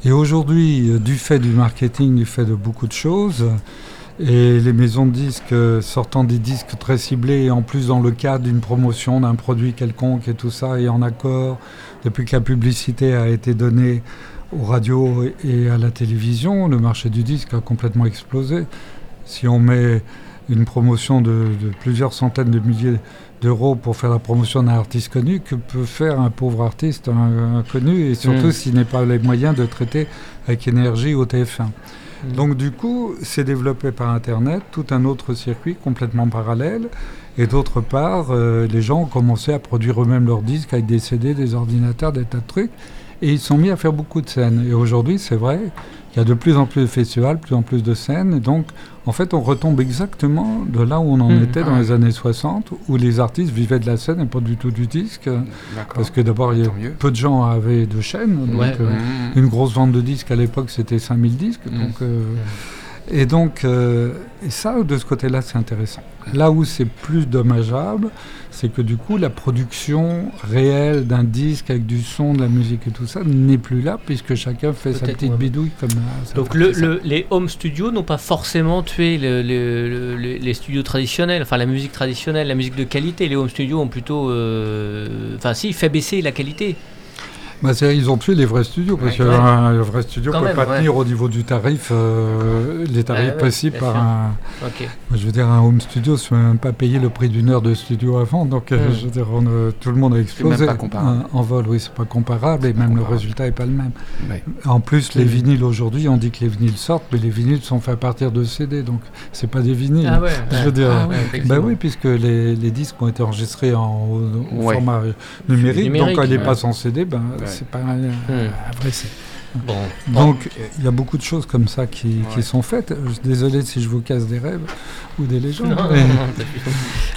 Et aujourd'hui, euh, du fait du marketing, du fait de beaucoup de choses, et les maisons de disques euh, sortant des disques très ciblés, et en plus dans le cadre d'une promotion d'un produit quelconque et tout ça, et en accord, depuis que la publicité a été donnée aux radios et à la télévision, le marché du disque a complètement explosé. Si on met une promotion de, de plusieurs centaines de milliers d'euros pour faire la promotion d'un artiste connu, que peut faire un pauvre artiste inconnu, et surtout Mm. s'il n'est pas les moyens de traiter avec énergie au TF1. Mm. Donc du coup, c'est développé par Internet, tout un autre circuit complètement parallèle. Et d'autre part, euh, les gens ont commencé à produire eux-mêmes leurs disques avec des CD, des ordinateurs, des tas de trucs. Et ils sont mis à faire beaucoup de scènes. Et aujourd'hui, c'est vrai qu'il y a de plus en plus de festivals, de plus en plus de scènes. Et donc, en fait, on retombe exactement de là où on en Mhm. était dans Ah. les années 60, où les artistes vivaient de la scène et pas du tout du disque. Parce que d'abord, il y a peu de gens avaient de chaînes. Donc, Ouais, euh, Mmh. une grosse vente de disques à l'époque, c'était 5000 disques. Mm. Donc, euh, et donc, euh, et ça, de ce côté-là, c'est intéressant. Là où c'est plus dommageable, c'est que du coup, la production réelle d'un disque avec du son, de la musique et tout ça n'est plus là, puisque chacun fait sa petite ouais. bidouille comme euh, ça. Donc le, le- les home studios n'ont pas forcément tué le- le- le- le- les studios traditionnels, enfin la musique traditionnelle, la musique de qualité. Les home studios ont plutôt, euh, enfin si, fait baisser la qualité. Bah, c'est- ils ont tué les vrais studios, parce Ouais. que un le vrai studio ne peut même, pas ouais. tenir au niveau du tarif, euh, les tarifs Ouais, ouais, précis bien par sûr. un, Ok. Moi, Je veux dire, un home studio, ne peut même pas payer le prix d'une heure de studio avant. Donc, euh, je veux dire, on, euh, tout le monde a explosé. pas. En, vol, oui, c'est pas comparable. Et pas même le résultat n'est pas le même. Ouais. En plus, les vinyles aujourd'hui, on dit que les vinyles sortent, mais les vinyles sont faits à partir de CD. Donc, c'est pas des vinyles. Ah ouais. Je veux dire, Ah ouais, bah oui, puisque les, les disques ont été enregistrés en format numérique, Numérique, donc quand il ouais. passe en CD, ben, Ouais. c'est pas un, Hmm. un vrai CD. Bon. Donc, il y a beaucoup de choses comme ça qui, sont faites. Je désolé si je vous casse des rêves ou des légendes. Non, mais- non.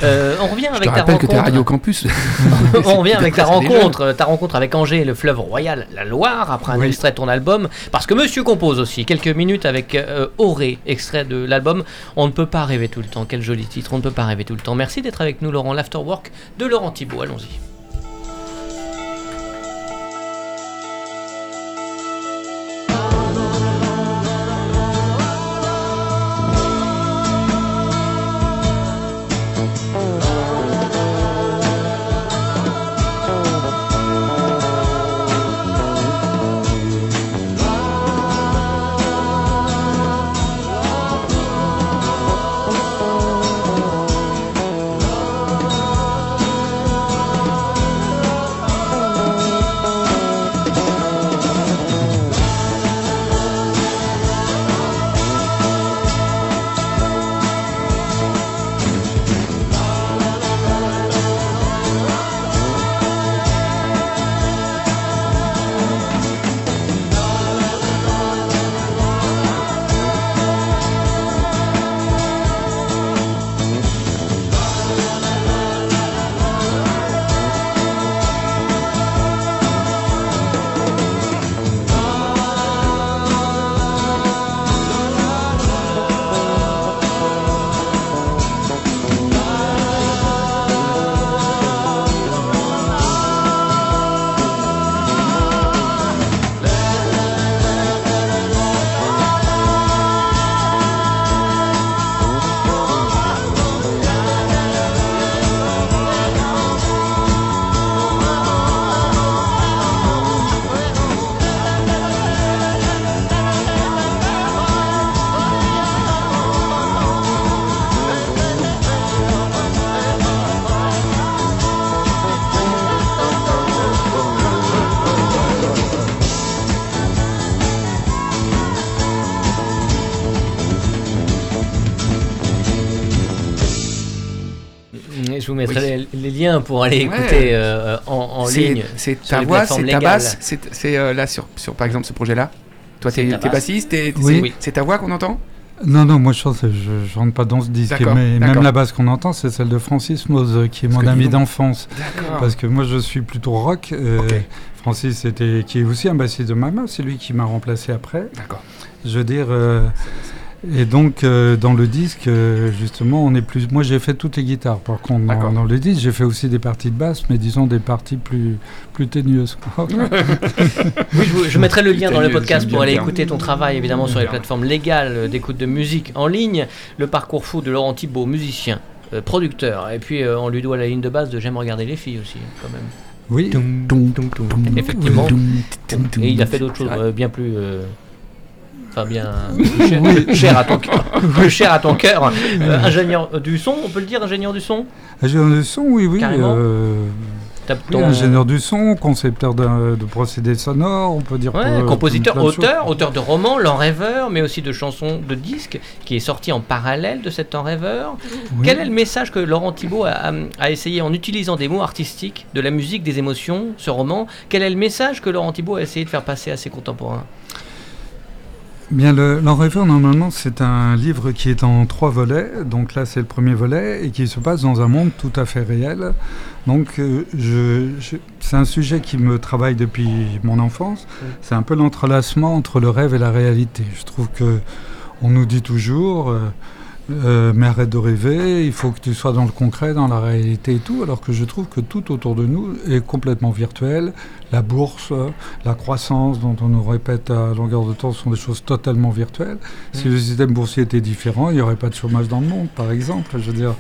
Euh, on revient Je avec te ta rappelle rencontre. que t'es Radio Campus. on revient avec ta rencontre, euh, ta rencontre avec Angers, le fleuve royal, la Loire, après un Oui. extrait de ton album. Parce que Monsieur compose aussi quelques minutes avec euh, Auré, extrait de l'album. On ne peut pas rêver tout le temps. Quel joli titre. On ne peut pas rêver tout le temps. Merci d'être avec nous, Laurent. L'afterwork de Laurent Thibault. Allons-y. Vous mettrai Oui. les, les liens pour aller Ouais. écouter euh, en, ligne. C'est ta voix, c'est ta basse, c'est euh, là sur, sur par exemple ce projet-là. Toi, t'es bassiste, t'es- Oui. c'est- ta voix qu'on entend? Non, non, moi je je, je rentre pas dans ce disque, mais même la basse qu'on entend, c'est celle de Francis Mose, qui est Parce mon ami d'enfance. Parce que moi je suis plutôt rock. euh. Francis, était, qui est aussi un bassiste de Mama, c'est lui qui m'a remplacé après. D'accord. Je veux dire. euh, et donc, euh, dans le disque, euh, justement, on est plus. Moi, j'ai fait toutes les guitares. Par contre, dans, D'accord. dans le disque, j'ai fait aussi des parties de basse, mais disons des parties plus, plus ténueuses. Oui, je, mettrai le lien dans le podcast pour aller écouter ton travail, évidemment, sur les plateformes légales d'écoute de musique en ligne. Le parcours fou de Laurent Thibault, musicien, euh, producteur. Et puis, euh, on lui doit la ligne de base de J'aime regarder les filles aussi, quand même. Oui. Effectivement. Et il a fait d'autres choses euh, bien plus. Euh, Enfin, bien. cher, cher à ton cœur. Plus cher à ton cœur. Euh, ingénieur du son, on peut le dire, ingénieur du son? Ingénieur du son, oui, oui. Carrément. euh, oui, ingénieur du son, concepteur de, de procédés sonores, on peut dire. Ouais, pour- compositeur, auteur, auteur de romans, L'en rêveur, mais aussi de chansons de disques, qui est sorti en parallèle de cet En rêveur. Oui. Quel est le message que Laurent Thibault a, a- a essayé en utilisant des mots artistiques, de la musique, des émotions, ce roman? Quel est le message que Laurent Thibault a essayé de faire passer à ses contemporains? Bien, le, L'en rêveur, normalement, c'est un livre qui est en trois volets. Donc là, c'est le premier volet et qui se passe dans un monde tout à fait réel. Donc, euh, c'est un sujet qui me travaille depuis mon enfance. C'est un peu l'entrelacement entre le rêve et la réalité. Je trouve que on nous dit toujours, euh, euh, mais arrête de rêver, il faut que tu sois dans le concret, dans la réalité et tout, alors que je trouve que tout autour de nous est complètement virtuel. La bourse, la croissance dont on nous répète à longueur de temps sont des choses totalement virtuelles. Si le système boursier était différent, il n'y aurait pas de chômage dans le monde, par exemple. Je veux dire,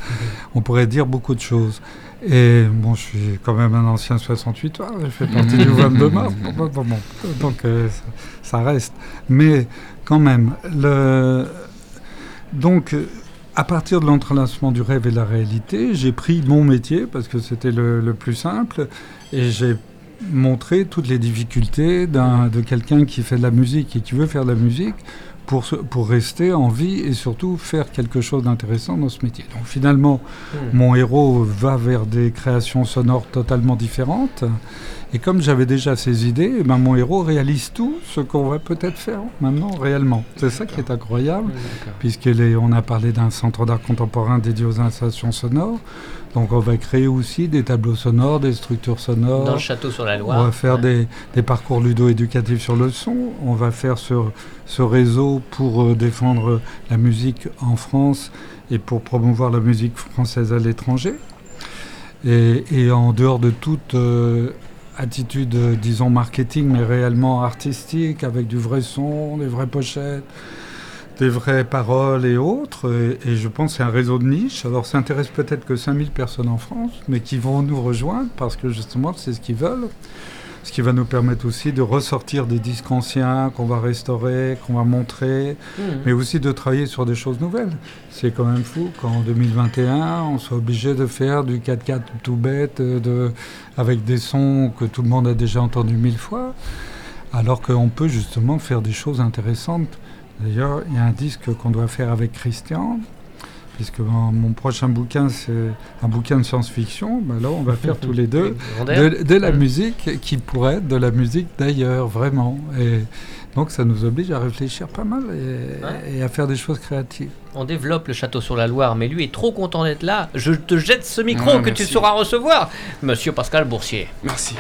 on pourrait dire beaucoup de choses. Et bon, je suis quand même un ancien 68 heures, je fais partie du 22 mars, bon, bon, bon, donc euh, ça, ça reste. Mais quand même, le... donc euh, à partir de l'entrelacement du rêve et de la réalité, j'ai pris mon métier parce que c'était le, plus simple et j'ai montré toutes les difficultés de quelqu'un qui fait de la musique et qui veut faire de la musique pour, se- pour rester en vie et surtout faire quelque chose d'intéressant dans ce métier. Donc finalement, mon héros va vers des créations sonores totalement différentes. Et comme j'avais déjà ces idées, eh ben mon héros réalise tout ce qu'on va peut-être faire maintenant réellement. C'est ça qui est incroyable, puisqu'on a parlé d'un centre d'art contemporain dédié aux installations sonores. Donc on va créer aussi des tableaux sonores, des structures sonores. Dans le château sur la Loire. On va faire Ouais. des, des parcours ludo-éducatifs sur le son. On va faire ce, ce réseau pour euh, défendre la musique en France et pour promouvoir la musique française à l'étranger. Et, et en dehors de toute euh, attitude, euh, disons, marketing, mais réellement artistique, avec du vrai son, des vraies pochettes, des vraies paroles et autres. Et, et je pense que c'est un réseau de niche. Alors ça intéresse peut-être que 5000 personnes en France, mais qui vont nous rejoindre parce que justement c'est ce qu'ils veulent. Ce qui va nous permettre aussi de ressortir des disques anciens qu'on va restaurer, qu'on va montrer, Mhm. mais aussi de travailler sur des choses nouvelles. C'est quand même fou qu'en 2021, on soit obligé de faire du 4x4 tout bête, euh, de, avec des sons que tout le monde a déjà entendus mille fois, alors qu'on peut justement faire des choses intéressantes. D'ailleurs, il y a un disque qu'on doit faire avec Christian, puisque mon, mon prochain bouquin, c'est un bouquin de science-fiction. Ben là, on va faire tous les deux de, de la musique qui pourrait être de la musique d'ailleurs, vraiment. Et donc, ça nous oblige à réfléchir pas mal et, à faire des choses créatives. On développe le château sur la Loire, mais lui est trop content d'être là. Je te jette ce micro Ah, que tu sauras recevoir, monsieur Pascal Boursier. Merci.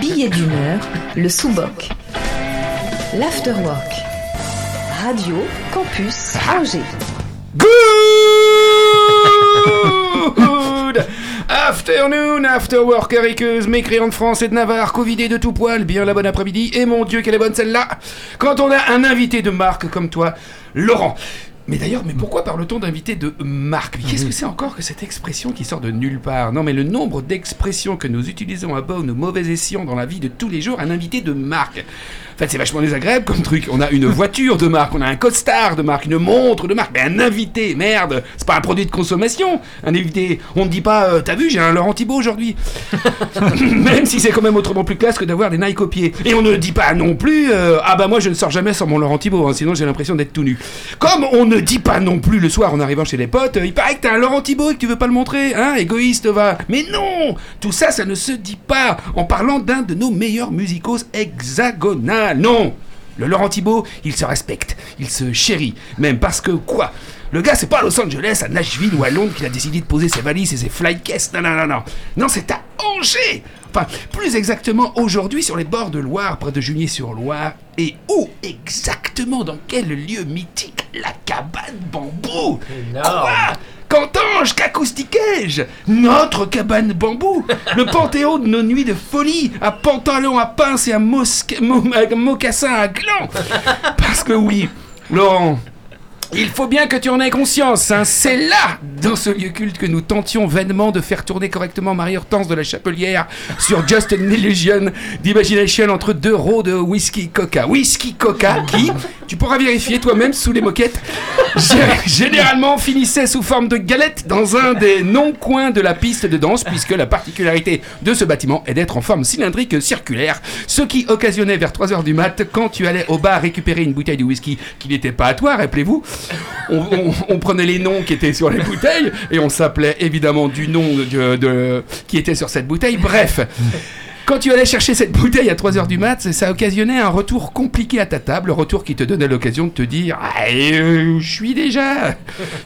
Billet d'une heure, le sous-boc. L'afterwork. Radio Campus Angers. Good afternoon, after work, hariqueuse, mécréant de France et de Navarre, covidé de tout poil, bien la bonne après-midi, et mon Dieu, quelle est bonne celle-là? Quand on a un invité de marque comme toi, Laurent. Mais d'ailleurs, mais pourquoi parle-t-on d'invité de marque? Qu'est-ce que c'est encore que cette expression qui sort de nulle part? Non, mais le nombre d'expressions que nous utilisons à bon ou mauvais escient dans la vie de tous les jours, un invité de marque. En fait, c'est vachement désagréable comme truc. On a une voiture de marque, on a un costard de marque, une montre de marque, mais un invité, merde, c'est pas un produit de consommation. Un invité, on ne dit pas, euh, t'as vu, j'ai un Laurent Thibault aujourd'hui. même si c'est quand même autrement plus classe que d'avoir des Nike au pied. Et on ne dit pas non plus, euh, ah bah moi je ne sors jamais sans mon Laurent Thibault, hein, sinon j'ai l'impression d'être tout nu. Comme on ne dit pas non plus le soir en arrivant chez les potes, il paraît que t'as un Laurent Thibault et que tu veux pas le montrer, hein, égoïste va. Mais non Tout ça, ça ne se dit pas en parlant d'un de nos meilleurs musicos hexagonal. Non Le Laurent Thibault, il se respecte, il se chérit, même parce que quoi? Le gars, c'est pas à Los Angeles, à Nashville ou à Londres qu'il a décidé de poser ses valises et ses flight cases. Non, non, non, non. Non, c'est à Angers. Enfin, plus exactement aujourd'hui sur les bords de Loire, près de Junier-sur-Loire. Et où exactement? Dans quel lieu mythique? La cabane bambou Quoi? Qu'entends-je Qu'acoustiquais-je Notre cabane bambou Le panthéon de nos nuits de folie À pantalon à pince et à mo- mocassin à gland. Parce que oui, Laurent, il faut bien que tu en aies conscience, hein. c'est là, dans ce lieu culte, que nous tentions vainement de faire tourner correctement Marie-Hortense de la Chapelière sur Just an Illusion d'imagination entre deux rots de whisky coca. Whisky coca qui, tu pourras vérifier toi-même sous les moquettes, gé- généralement finissait sous forme de galette dans un des non-coins de la piste de danse, puisque la particularité de ce bâtiment est d'être en forme cylindrique circulaire, ce qui occasionnait vers 3h du mat, quand tu allais au bar récupérer une bouteille de whisky qui n'était pas à toi, rappelez-vous, on, prenait les noms qui étaient sur les bouteilles et on s'appelait évidemment du nom de, qui était sur cette bouteille. Bref. Quand tu allais chercher cette bouteille à 3h du mat, ça occasionnait un retour compliqué à ta table, retour qui te donnait l'occasion de te dire Ah, euh, je suis déjà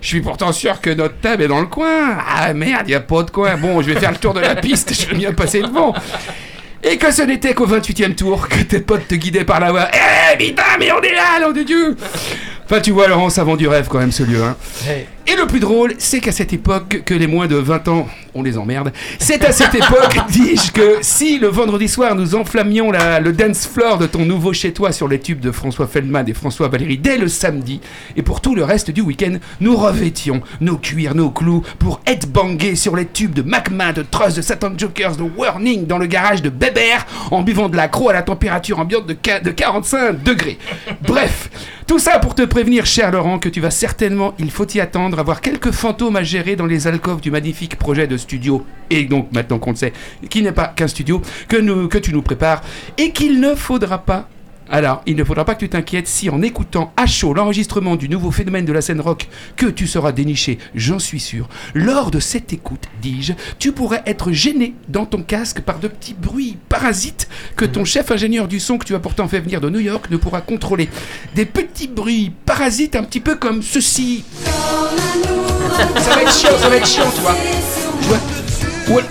Je suis pourtant sûr que notre table est dans le coin Ah merde, y a pas de coin Bon, je vais faire le tour de la piste, je vais bien passer devant et que ce n'était qu'au 28e tour que tes potes te guidaient par la voie. Eh putain, mais on est là, nom de Dieu Enfin, tu vois, Laurent, ça vend du rêve quand même ce lieu, hein. Et le plus drôle, c'est qu'à cette époque, que les moins de 20 ans, on les emmerde, c'est à cette époque, dis-je, que si le vendredi soir nous enflammions la- le dance floor de ton nouveau chez-toi sur les tubes de François Feldman et François Valéry dès le samedi, et pour tout le reste du week-end, nous revêtions nos cuirs, nos clous, pour être bangés sur les tubes de Macma, de Trust, de Satan Jokers, de Warning dans le garage de Bébert, en buvant de l'accro à la température ambiante de, de 45 degrés. Bref, tout ça pour te prévenir, cher Laurent, que tu vas certainement, il faut y attendre, avoir quelques fantômes à gérer dans les alcôves du magnifique projet de studio, et donc maintenant qu'on le sait, qui n'est pas qu'un studio, que, tu nous prépares, et qu'il ne faudra pas alors, il ne faudra pas que tu t'inquiètes si en écoutant à chaud l'enregistrement du nouveau phénomène de la scène rock que tu seras déniché, j'en suis sûr, lors de cette écoute, dis-je, tu pourrais être gêné dans ton casque par de petits bruits parasites que ton chef ingénieur du son que tu as pourtant fait venir de New York ne pourra contrôler. Des petits bruits parasites un petit peu comme ceci. Ça va être chiant, ça va être chiant, tu vois. Tu vois Ouais.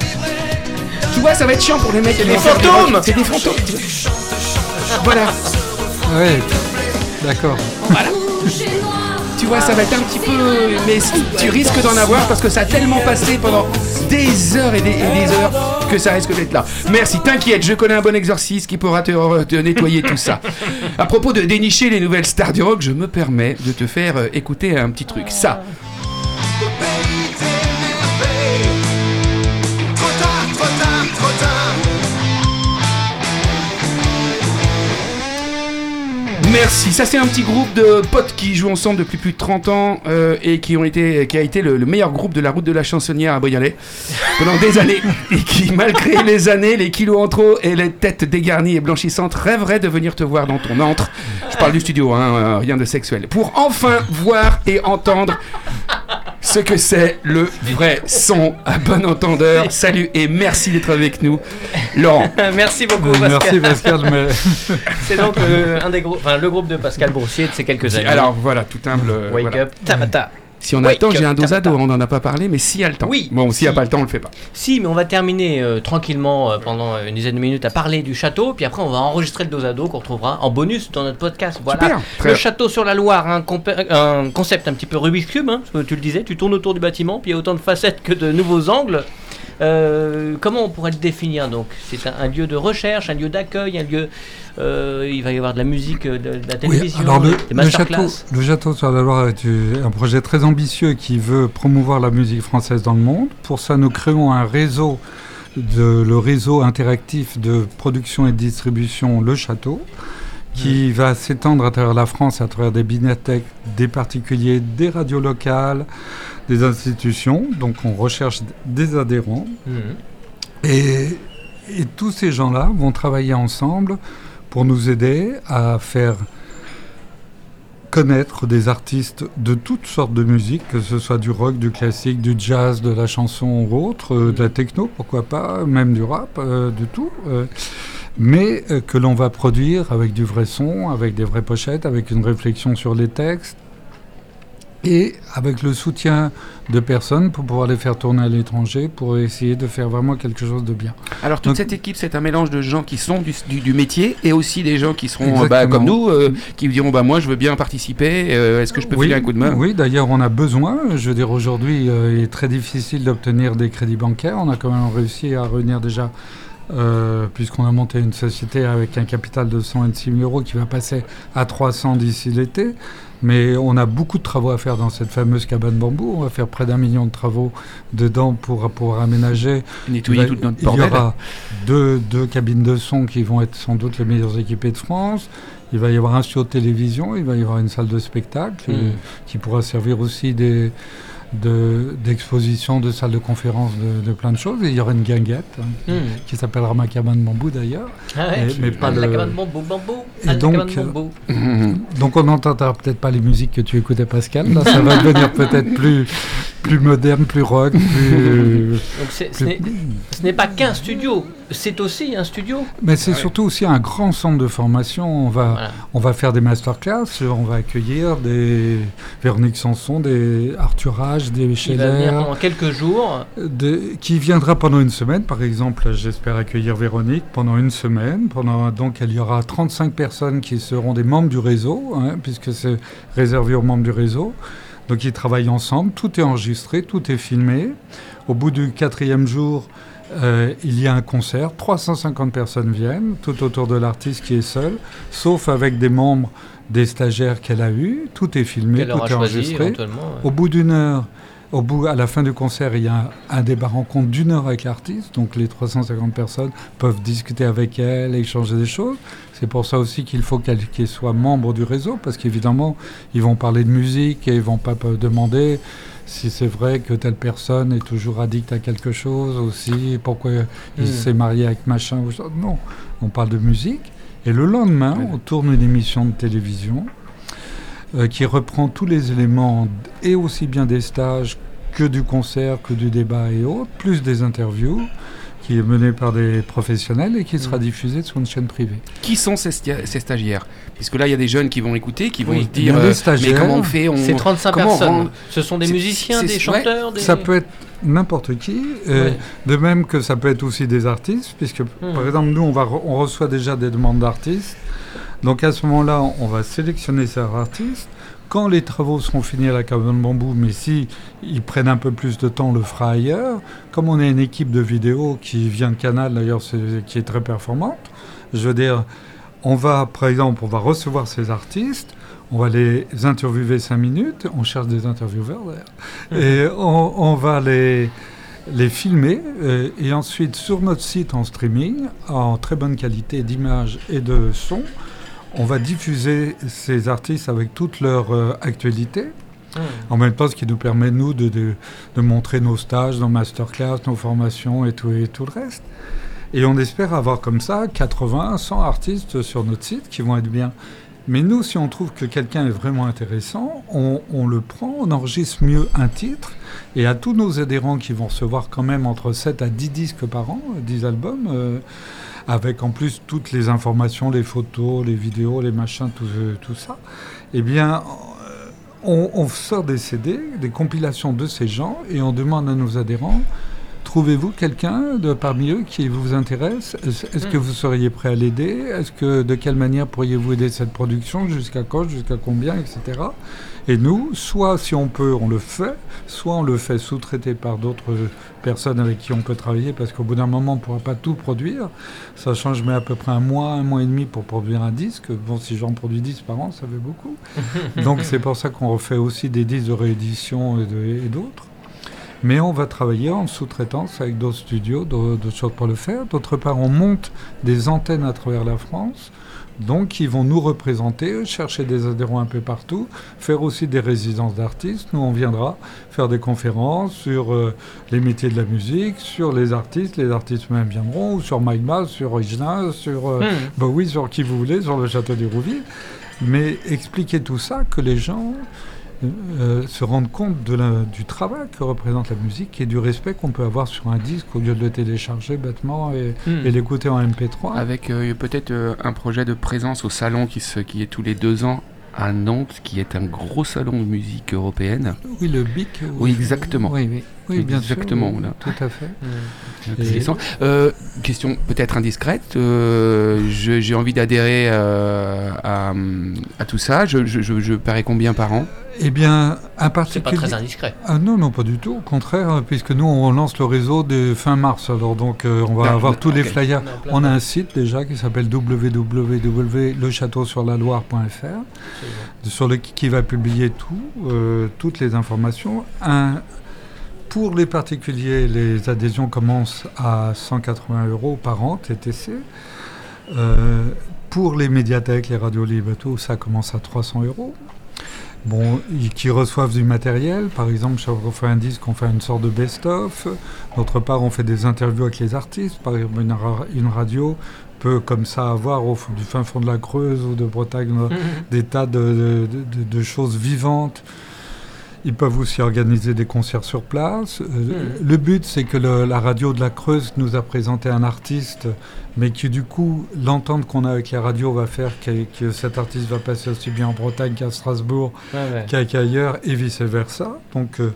Tu vois, ça va être chiant pour les mecs. qui des fantômes. C'est des fantômes. tu vois. Voilà. Ouais, d'accord. Tu vois, ça va être un petit peu. Mais tu risques d'en avoir parce que ça a tellement passé pendant des heures et des, et des heures que ça risque d'être là. Merci, t'inquiète, je connais un bon exorciste qui pourra te, te nettoyer tout ça. À propos de dénicher les nouvelles stars du rock, je me permets de te faire euh, écouter un petit truc. Ça. Merci. Ça, c'est un petit groupe de potes qui jouent ensemble depuis plus de 30 ans euh, et qui, ont été, qui a été le, le meilleur groupe de la route de la chansonnière à Brialet pendant des années. Et qui, malgré les années, les kilos en trop et les têtes dégarnies et blanchissantes, rêverait de venir te voir dans ton antre. Je parle du studio, hein, euh, rien de sexuel. Pour enfin voir et entendre ce que c'est le vrai son à bon entendeur. Salut et merci d'être avec nous, Laurent. Merci beaucoup, Euh, Pascal. Merci Pascal, mais C'est donc euh, un des groupes, enfin, le groupe de Pascal Broussier de ces quelques années. Alors voilà, tout humble. euh, Wake voilà. up, tabata. Si on a le temps, j'ai un dos à dos, on n'en a pas parlé, mais s'il y a le temps. Oui, Bon, s'il n'y a pas le temps, on le fait pas. Si, mais on va terminer euh, tranquillement euh, pendant une dizaine de minutes à parler du château, puis après on va enregistrer le dos à dos qu'on retrouvera en bonus dans notre podcast. Voilà. Super, très le château sur la Loire, un, un concept un petit peu Rubik's Cube, hein, tu le disais, tu tournes autour du bâtiment, puis il y a autant de facettes que de nouveaux angles. Euh, comment on pourrait le définir donc? C'est un, un lieu de recherche, un lieu d'accueil, un lieu. euh, il va y avoir de la musique, euh, de, de la oui, télévision, alors le, des le château, le château sur la Loire est un projet très ambitieux qui veut promouvoir la musique française dans le monde. Pour ça, nous créons un réseau, de, le réseau interactif de production et de distribution Le Château, qui va s'étendre à travers la France, à travers des bibliothèques, des particuliers, des radios locales, des institutions. Donc, on recherche des adhérents. Mhm. Et, et tous ces gens-là vont travailler ensemble pour nous aider à faire connaître des artistes de toutes sortes de musique, que ce soit du rock, du classique, du jazz, de la chanson ou autre, euh, de la techno, pourquoi pas, même du rap, euh, du tout. euh, mais euh, que l'on va produire avec du vrai son, avec des vraies pochettes, avec une réflexion sur les textes et avec le soutien de personnes pour pouvoir les faire tourner à l'étranger, pour essayer de faire vraiment quelque chose de bien. Alors toute Donc- cette équipe, c'est un mélange de gens qui sont du, du- du métier et aussi des gens qui seront euh, bah, comme nous, euh, qui diront bah moi je veux bien participer. euh, Est-ce que je peux oui, filer un coup de main? Oui, d'ailleurs, on a besoin. Je veux dire, aujourd'hui, euh, il est très difficile d'obtenir des crédits bancaires. On a quand même réussi à réunir déjà, euh, puisqu'on a monté une société avec un capital de 126 000 euros qui va passer à 300 d'ici l'été. Mais on a beaucoup de travaux à faire dans cette fameuse cabane bambou. On va faire près d'un million de travaux dedans pour pouvoir aménager Nettoyer toute notre il y aura deux, deux cabines de son qui vont être sans doute les meilleures équipées de France. Il va y avoir un studio de télévision, il va y avoir une salle de spectacle euh, Mm. qui pourra servir aussi des, de- d'exposition, de, salles de conférence, de, de plein de choses. Et il y aura une guinguette hein, Hmm. qui s'appellera ma cabane bambou d'ailleurs. Ah ouais. Et- mais pas Ah, la le- cabane bambou, bambou. Et Ah, la donc, cabane euh, bambou. Mhm. Donc on n'entendra peut-être pas les musiques que tu écoutais Pascal. Là, ça va devenir peut-être plus, plus moderne, plus rock, plus... Donc c'est- ce plus- n'est- ce n'est pas qu'un studio, c'est aussi un studio. Mais c'est surtout aussi un grand centre de formation. On va, Voilà. on va faire des masterclass, on va accueillir des Véronique Sanson, des Arthur H, des Il va venir Scheller, pendant quelques jours. qui viendra pendant une semaine. Par exemple, j'espère accueillir Véronique pendant une semaine. Pendant, donc, il y aura 35 personnes qui seront des membres du réseau, hein, puisque c'est réservé aux membres du réseau. Donc, ils travaillent ensemble. Tout est enregistré, tout est filmé. Au bout du quatrième jour, euh, il y a un concert. 350 personnes viennent, tout autour de l'artiste qui est seul, sauf avec des membres des stagiaires qu'elle a eus. Tout est filmé, tout est enregistré. ouais. Au bout d'une heure, au bout, à la fin du concert, il y a un, un débat rencontre d'une heure avec l'artiste. Donc les 350 personnes peuvent discuter avec elle, échanger des choses. C'est pour ça aussi qu'il faut qu'elle qu'elle soit membre du réseau, parce qu'évidemment, ils vont parler de musique et ils vont pas demander si c'est vrai que telle personne est toujours addict à quelque chose aussi, pourquoi il Hmm. s'est marié avec machin. Non, on parle de musique. Et le lendemain, on tourne une émission de télévision euh, qui reprend tous les éléments, et aussi bien des stages que du concert, que du débat et autres, plus des interviews, qui est menée par des professionnels et qui sera Mm. diffusée sur une chaîne privée. Qui sont ces, stia- ces stagiaires? Puisque là, il y a des jeunes qui vont écouter, qui vont Oui, se il y dire a des euh, mais stagiaires. comment on fait on... C'est 35 comment on personnes. rend- Ce sont des musiciens, c'est- des ouais, chanteurs, des... Ça peut être n'importe qui, euh, Ouais. de même que ça peut être aussi des artistes, puisque par exemple nous on, va re- on reçoit déjà des demandes d'artistes. Donc à ce moment-là, on va sélectionner ces artistes. Quand les travaux seront finis à la cabane bambou, mais si ils prennent un peu plus de temps, on le fera ailleurs. Comme on est une équipe de vidéo qui vient de Canal d'ailleurs, qui est très performante, je veux dire, on va par exemple, on va recevoir ces artistes. On va les interviewer cinq minutes. On cherche des intervieweurs d'ailleurs. Et on, on va les, les filmer. euh, et ensuite, sur notre site en streaming, en très bonne qualité d'image et de son, on va diffuser ces artistes avec toute leur euh, actualité. Hmm. En même temps, ce qui nous permet, nous, de, de, de montrer nos stages, nos masterclass, nos formations et tout, et tout le reste. Et on espère avoir comme ça 80, 100 artistes sur notre site qui vont être bien. Mais nous, si on trouve que quelqu'un est vraiment intéressant, on, on le prend, on enregistre mieux un titre. Et à tous nos adhérents qui vont recevoir quand même entre 7 à 10 disques par an, 10 albums, euh, avec en plus toutes les informations, les photos, les vidéos, les machins, tout, euh, tout ça, eh bien, euh, on, on sort des CD, des compilations de ces gens, et on demande à nos adhérents, trouvez-vous quelqu'un de parmi eux qui vous intéresse? Est-ce que Mm. vous seriez prêt à l'aider? Est-ce que de quelle manière pourriez-vous aider cette production? Jusqu'à quand? Jusqu'à combien? Etc. Et nous, soit si on peut, on le fait, soit on le fait sous-traiter par d'autres personnes avec qui on peut travailler, parce qu'au bout d'un moment, on ne pourra pas tout produire. Ça change, mais à peu près un mois, un mois et demi pour produire un disque. Bon, si j'en produis 10 par an, ça fait beaucoup. Donc c'est pour ça qu'on refait aussi des disques de réédition et d'autres. Mais on va travailler en sous-traitance avec d'autres studios, d'autres choses pour le faire. D'autre part, on monte des antennes à travers la France, donc qui vont nous représenter, chercher des adhérents un peu partout, faire aussi des résidences d'artistes. Nous, on viendra faire des conférences sur euh, les métiers de la musique, sur les artistes. Les artistes même viendront, ou sur Bass, sur Regina, sur euh, Hmm. bah oui, sur qui vous voulez, sur le château d'Hérouville. Mais expliquer tout ça, que les gens euh, se rendent compte de la- du travail que représente la musique et du respect qu'on peut avoir sur un disque au lieu de le télécharger bêtement et, Hmm. et l'écouter en MP3. Avec euh, peut-être euh, un projet de présence au salon qui, se, qui est tous les deux ans à Nantes, qui est un gros salon de musique européenne. Oui, le BIC. Oui, exactement. Oui, oui, oui bien Exactement, sûr. oui, là. Tout à fait. Hmm. Et- Euh, question peut-être indiscrète. euh, J'ai envie d'adhérer euh, à, à tout ça. Je, je, je, je paierai combien par an? Eh bien, un C'est pas particulier. très indiscret. Ah non, non, pas du tout. Au contraire, euh, puisque nous, on lance le réseau de fin mars. Alors, donc, euh, on va D'accord, avoir tous les flyers. On a un site déjà qui s'appelle www.lechatauxsurlaloire.fr sur le qui va publier tout, euh, toutes les informations. Un, pour les particuliers, les adhésions commencent à 180 euros par an, TTC. Euh, pour les médiathèques, les radios libres, et tout, ça commence à 300 euros. Bon, ils- qui reçoivent du matériel, par exemple, chaque fois qu'on fait un disque, on fait une sorte de best-of. D'autre part, on fait des interviews avec les artistes. Par exemple, une, ra- une radio peut comme ça avoir au fond- du fin fond de la Creuse ou de Bretagne des tas de, de- de- de choses vivantes. Ils peuvent aussi organiser des concerts sur place. Euh, Mhm. Le but, c'est que le- la radio de la Creuse nous a présenté un artiste, mais que du coup, l'entente qu'on a avec la radio va faire que, que cet artiste va passer aussi bien en Bretagne qu'à Strasbourg, ouais. qu'ailleurs, et vice-versa. Donc, euh,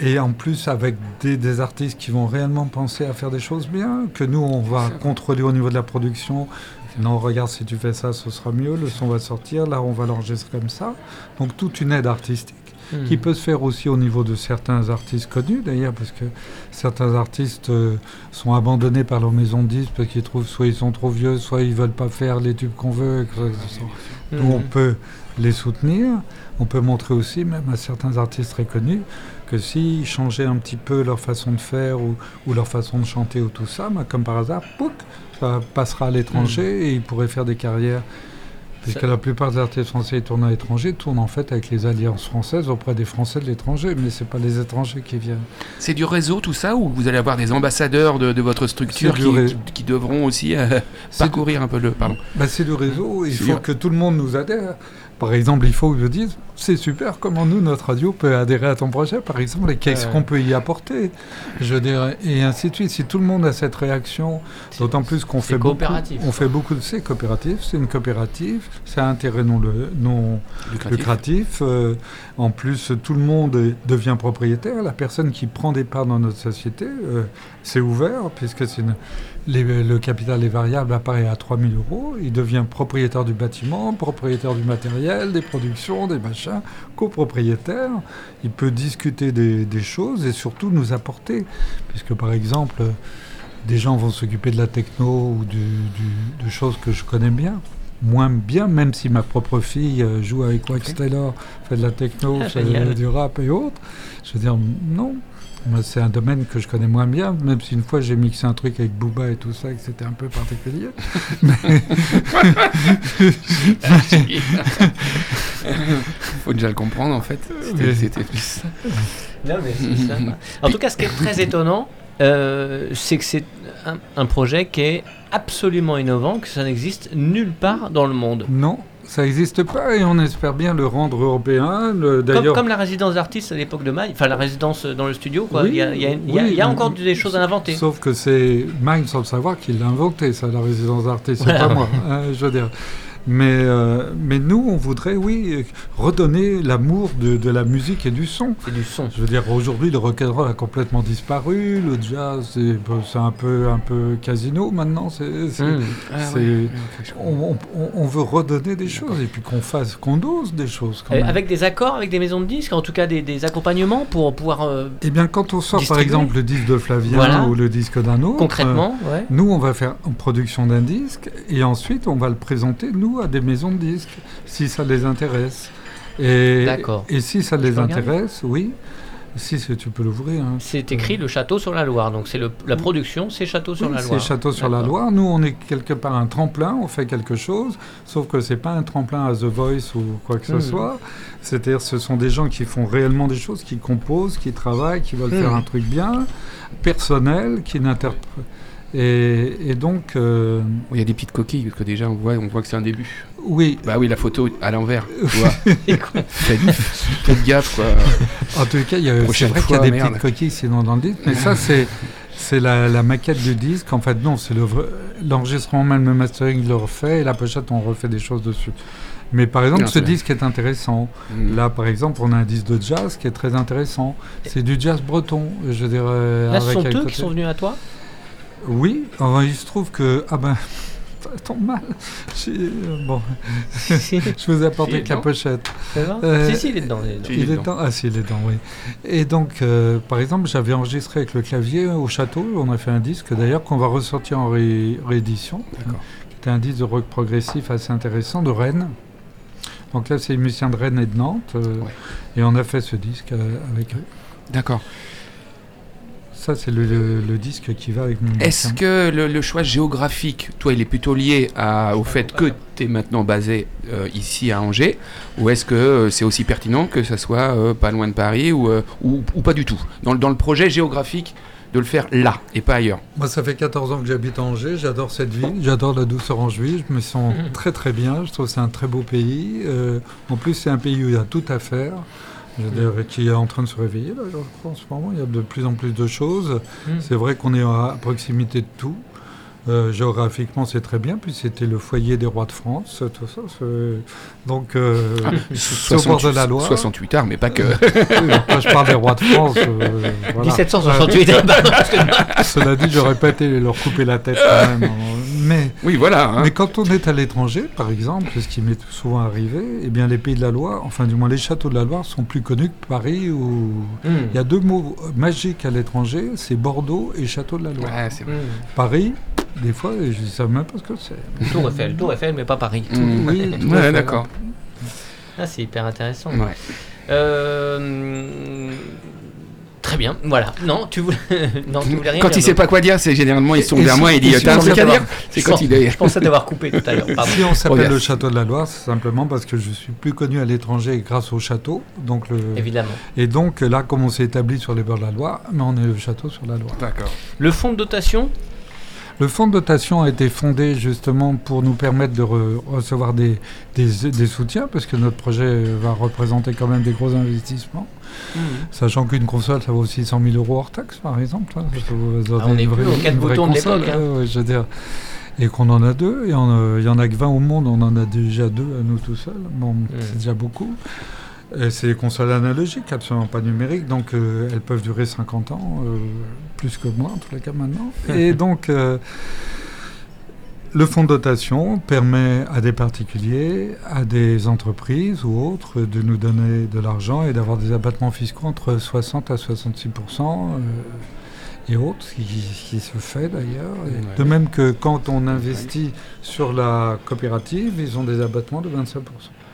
et en plus, avec des, des artistes qui vont réellement penser à faire des choses bien, que nous, on va contrôler au niveau de la production. Non, regarde, si tu fais ça, ce sera mieux, le son va sortir, là, on va l'enregistrer comme ça. Donc, toute une aide artistique Hmm. qui peut se faire aussi au niveau de certains artistes connus d'ailleurs, parce que certains artistes euh, sont abandonnés par leur maison de disques parce qu'ils trouvent soit ils sont trop vieux, soit ils veulent pas faire les tubes qu'on veut. Hmm. On peut les soutenir. On peut montrer aussi, même à certains artistes très connus, que s'ils changeaient un petit peu leur façon de faire ou, ou leur façon de chanter ou tout ça, bah, comme par hasard, pouc, ça passera à l'étranger et ils pourraient faire des carrières. Puisque Ça- la plupart des artistes français qui tournent à l'étranger tournent en fait avec les alliances françaises auprès des Français de l'étranger, mais c'est pas les étrangers qui viennent. C'est du réseau tout ça ou vous allez avoir des ambassadeurs de, de votre structure qui, du ré- qui- qui devront aussi euh, du- parcourir un peu le... Pardon. Bah, c'est du réseau, il faut bien. que tout le monde nous adhère. Par exemple, il faut que je dise, c'est super comment nous, notre radio, peut adhérer à ton projet, par exemple, et qu'est-ce qu'on peut y apporter, je dirais, et ainsi de suite. Si tout le monde a cette réaction, d'autant plus qu'on fait beaucoup, on fait beaucoup de, c'est coopératif, c'est une coopérative, c'est à intérêt non, le, non Lucratif. lucratif. euh, en plus, tout le monde devient propriétaire. La personne qui prend des parts dans notre société, euh, c'est ouvert, puisque c'est une- les- le capital est variable, apparaît à 3 000 euros. Il devient propriétaire du bâtiment, propriétaire du matériel, des productions, des machins, copropriétaire. Il peut discuter des, des choses et surtout nous apporter, puisque par exemple, des gens vont s'occuper de la techno ou du- du- de choses que je connais bien. Moins bien, même si ma propre fille euh, joue avec Wax Taylor, fait de la techno, Ah, fait du rap et autres. Je veux dire, non. Moi, c'est un domaine que je connais moins bien, même si une fois j'ai mixé un truc avec Booba et tout ça, et que c'était un peu particulier. Ah, Faut déjà le comprendre en fait. C'était- plus. Non, mais c'est ça. En tout cas, ce qui est très étonnant, euh, c'est que c'est un, un projet qui est absolument innovant, que ça n'existe nulle part dans le monde. Non, ça n'existe pas et on espère bien le rendre européen. Le- Comme, D'ailleurs, comme la résidence d'artistes à l'époque de Maille, enfin la résidence dans le studio, quoi. Oui, il y a, il y a- il y a- oui, il y a mais- encore des choses à inventer. Sauf que c'est Mine sans le savoir qu'il l'a inventé, ça, la résidence d'artiste, c'est Voilà. pas moi, hein, je veux dire. Mais, euh, mais nous, on voudrait, oui, redonner l'amour de, de la musique et du son. C'est du son. Je veux dire, aujourd'hui, le rock'n'roll a complètement disparu, le jazz, c'est un peu, un peu casino maintenant. c'est Hmm. Ah, je on, on- on veut redonner des choses et puis qu'on fasse, qu'on dose des choses. Quand même. Avec des accords, avec des maisons de disques, en tout cas des, des accompagnements pour pouvoir euh, Eh bien, quand on sort, par exemple, le disque de Flavien Voilà. ou le disque d'un autre, concrètement, ouais. euh, nous, on va faire une production d'un disque et ensuite, on va le présenter, nous, à des maisons de disques, si ça les intéresse. Et, D'accord. Et si ça Je les intéresse, oui. Si, si, tu peux l'ouvrir. hein. C'est écrit le château sur la Loire, donc c'est la production, c'est château sur Oui, la c'est Loire. Château sur la. Loire. Nous, on est quelque part un tremplin, on fait quelque chose, sauf que c'est pas un tremplin à The Voice ou quoi que ce Mhm. soit. C'est-à-dire, ce sont des gens qui font réellement des choses, qui composent, qui travaillent, qui veulent Mhm. faire un truc bien, personnel, qui n'interprètent. Et, et donc, euh, Il y a des petites coquilles, parce que déjà, on voit, on voit que c'est un début. oui, Bah oui, la photo à l'envers. tu vois. faites, gaffe, quoi. en tout cas, il y a- c'est vrai qu'il y a des merde. petites coquilles sinon dans le disque, mais ça, c'est. C'est la, la maquette du disque. En fait, non, c'est le vrai- l'enregistrement, même le mastering, il le refait, et la pochette, on refait des choses dessus. Mais par exemple, Non, ce disque est intéressant. Mm. Là, par exemple, on a un disque de jazz qui est très intéressant. C'est du jazz breton, je dirais. Là, ce avec sont eux côté- qui sont venus à toi? Oui, enfin, il se trouve que. Ah ben. Ça tombe mal. J'ai- euh, Bon, je vous ai apporté que la pochette. Euh, Si, si, il est dedans. il est dedans. Si. Il est Il est dedans. dedans Ah, si, il est dedans, oui. Et donc, euh, par exemple, j'avais enregistré avec le clavier au château. On a fait un disque, d'ailleurs, qu'on va ressortir en ré- réédition. D'accord. C'était un disque de rock progressif assez intéressant de Rennes. Donc là, c'est les musiciens de Rennes et de Nantes. euh, Ouais. Et on a fait ce disque euh, avec eux. D'accord. Ça, c'est le, le- le disque qui va avec mon Est-ce que le, le choix géographique, toi, il est plutôt lié à- au fait que tu es maintenant basé euh, ici à Angers Ou est-ce que euh, c'est aussi pertinent que ça soit euh, pas loin de Paris ou, ou, ou pas du tout? Dans, le- dans le projet géographique, de le faire là et pas ailleurs Moi, ça fait 14 ans que j'habite à Angers. J'adore cette ville. J'adore la douceur angevine. Je me sens Mhm. très, très bien. Je trouve que c'est un très beau pays. En plus, c'est un pays où il y a tout à faire. Je veux dire, qui est en train de se réveiller, là, je crois, en ce moment. Il y a de plus en plus de choses. Mhm. C'est vrai qu'on est à proximité de tout. Euh, géographiquement, c'est très bien, puis c'était le foyer des rois de France, tout ça. c'est- Donc, euh, au bord de la Loire. 68 arts, mais pas que. Quand je parle des rois de France, euh, voilà. 1768. pardon, excuse-moi. Cela dit, j'aurais pas été leur couper la tête quand même. Mais, oui, voilà. hein. mais quand on est à l'étranger, par exemple, ce qui m'est souvent arrivé, eh bien, les pays de la Loire, enfin du moins les châteaux de la Loire, sont plus connus que Paris. Ou... Hmm. Il y a deux mots magiques à l'étranger, c'est Bordeaux et château de la Loire. Ouais, c'est vrai. Hmm. Paris, des fois, je ne sais même pas ce que c'est. Tour Eiffel, Tour Eiffel, mais pas Paris. Mm. Oui, Ouais, d'accord. Ah, c'est hyper intéressant. Ouais. Euh, Très bien, voilà. Non, tu voulais, non, tu voulais rien Quand dire il sait pas quoi dire, c'est généralement il se tourne Et vers moi et il dit et si T'as un truc à dire C'est Je quand pense- il est. Je pensais t'avoir coupé tout à l'heure. Si on s'appelle le château de la Loire, c'est simplement parce que je suis plus connu à l'étranger grâce au château. Donc le... Évidemment. Et donc là, comme on s'est établi sur les bords de la Loire, mais on est le château sur la Loire. D'accord. Le fonds de dotation Le fonds de dotation a été fondé justement pour nous permettre de re- recevoir des, des, des soutiens, parce que notre projet va représenter quand même des gros investissements. Sachant qu'une console, ça vaut aussi 100 000 euros hors taxe, par exemple. hein. Ah, on est plus aux quatre une vraie boutons de console, hein. ouais, ouais, je veux dire. Et qu'on en a deux, et euh, il y en a que 20 au monde, on en a déjà deux à nous tout seuls. Bon, c'est déjà beaucoup. Et c'est des consoles analogiques, absolument pas numériques, donc euh, elles peuvent durer 50 ans, euh, plus que moi en tous les cas maintenant. Et donc, euh, le fonds de dotation permet à des particuliers, à des entreprises ou autres de nous donner de l'argent et d'avoir des abattements fiscaux entre 60 à 66% euh, et autres, ce qui, se fait d'ailleurs. Ouais. De même que quand on investit sur la coopérative, ils ont des abattements de 25%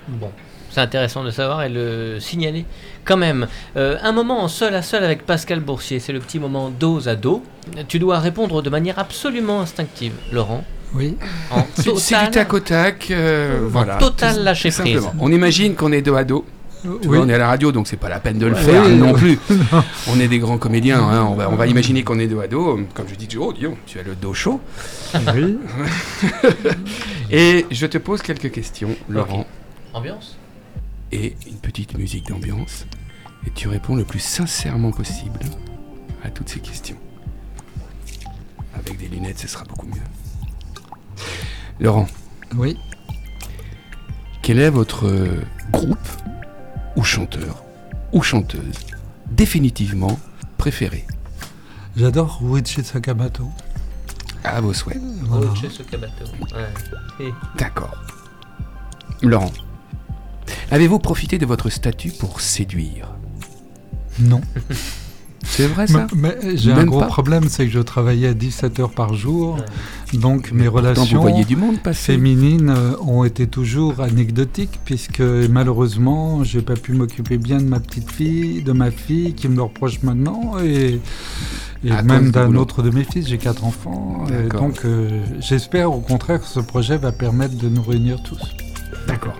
Bon, c'est intéressant de savoir et le signaler quand même. Euh, un moment en seul à seul avec Pascal Boursier, c'est le petit moment dos à dos. Tu dois répondre de manière absolument instinctive, Laurent. Oui. En C'est du tac au tac. euh, voilà. total lâcher prise. simplement. On imagine qu'on est dos à dos. Tu Oui. vois, on est à la radio, donc c'est pas la peine de le Ouais. faire Oui, non oui. plus. on est des grands comédiens, hein, on, va, on va imaginer qu'on est dos à dos. Comme je dis toujours, dis donc, tu as le dos chaud. oui. Et je te pose quelques questions, Laurent, Ambiance? Et une petite musique d'ambiance. Et tu réponds le plus sincèrement possible à toutes ces questions. Avec des lunettes, ce sera beaucoup mieux. Laurent, Oui. quel est votre groupe ou chanteur ou chanteuse définitivement préféré? J'adore Ruichi Sakamoto. À vos souhaits. Voilà. Ouais. Et- D'accord. Laurent, avez-vous profité de votre statut pour séduire? Non. C'est vrai ça Mais, mais j'ai un gros pas problème, c'est que je travaillais 17 heures par jour. Donc mes relations voyez du monde passer. féminines euh, ont été toujours anecdotiques, puisque malheureusement, j'ai pas pu m'occuper bien de ma petite fille, de ma fille, qui me le reproche maintenant, et, même du d'un autre de mes fils. J'ai quatre enfants. Et donc euh, j'espère au contraire que ce projet va permettre de nous réunir tous. D'accord.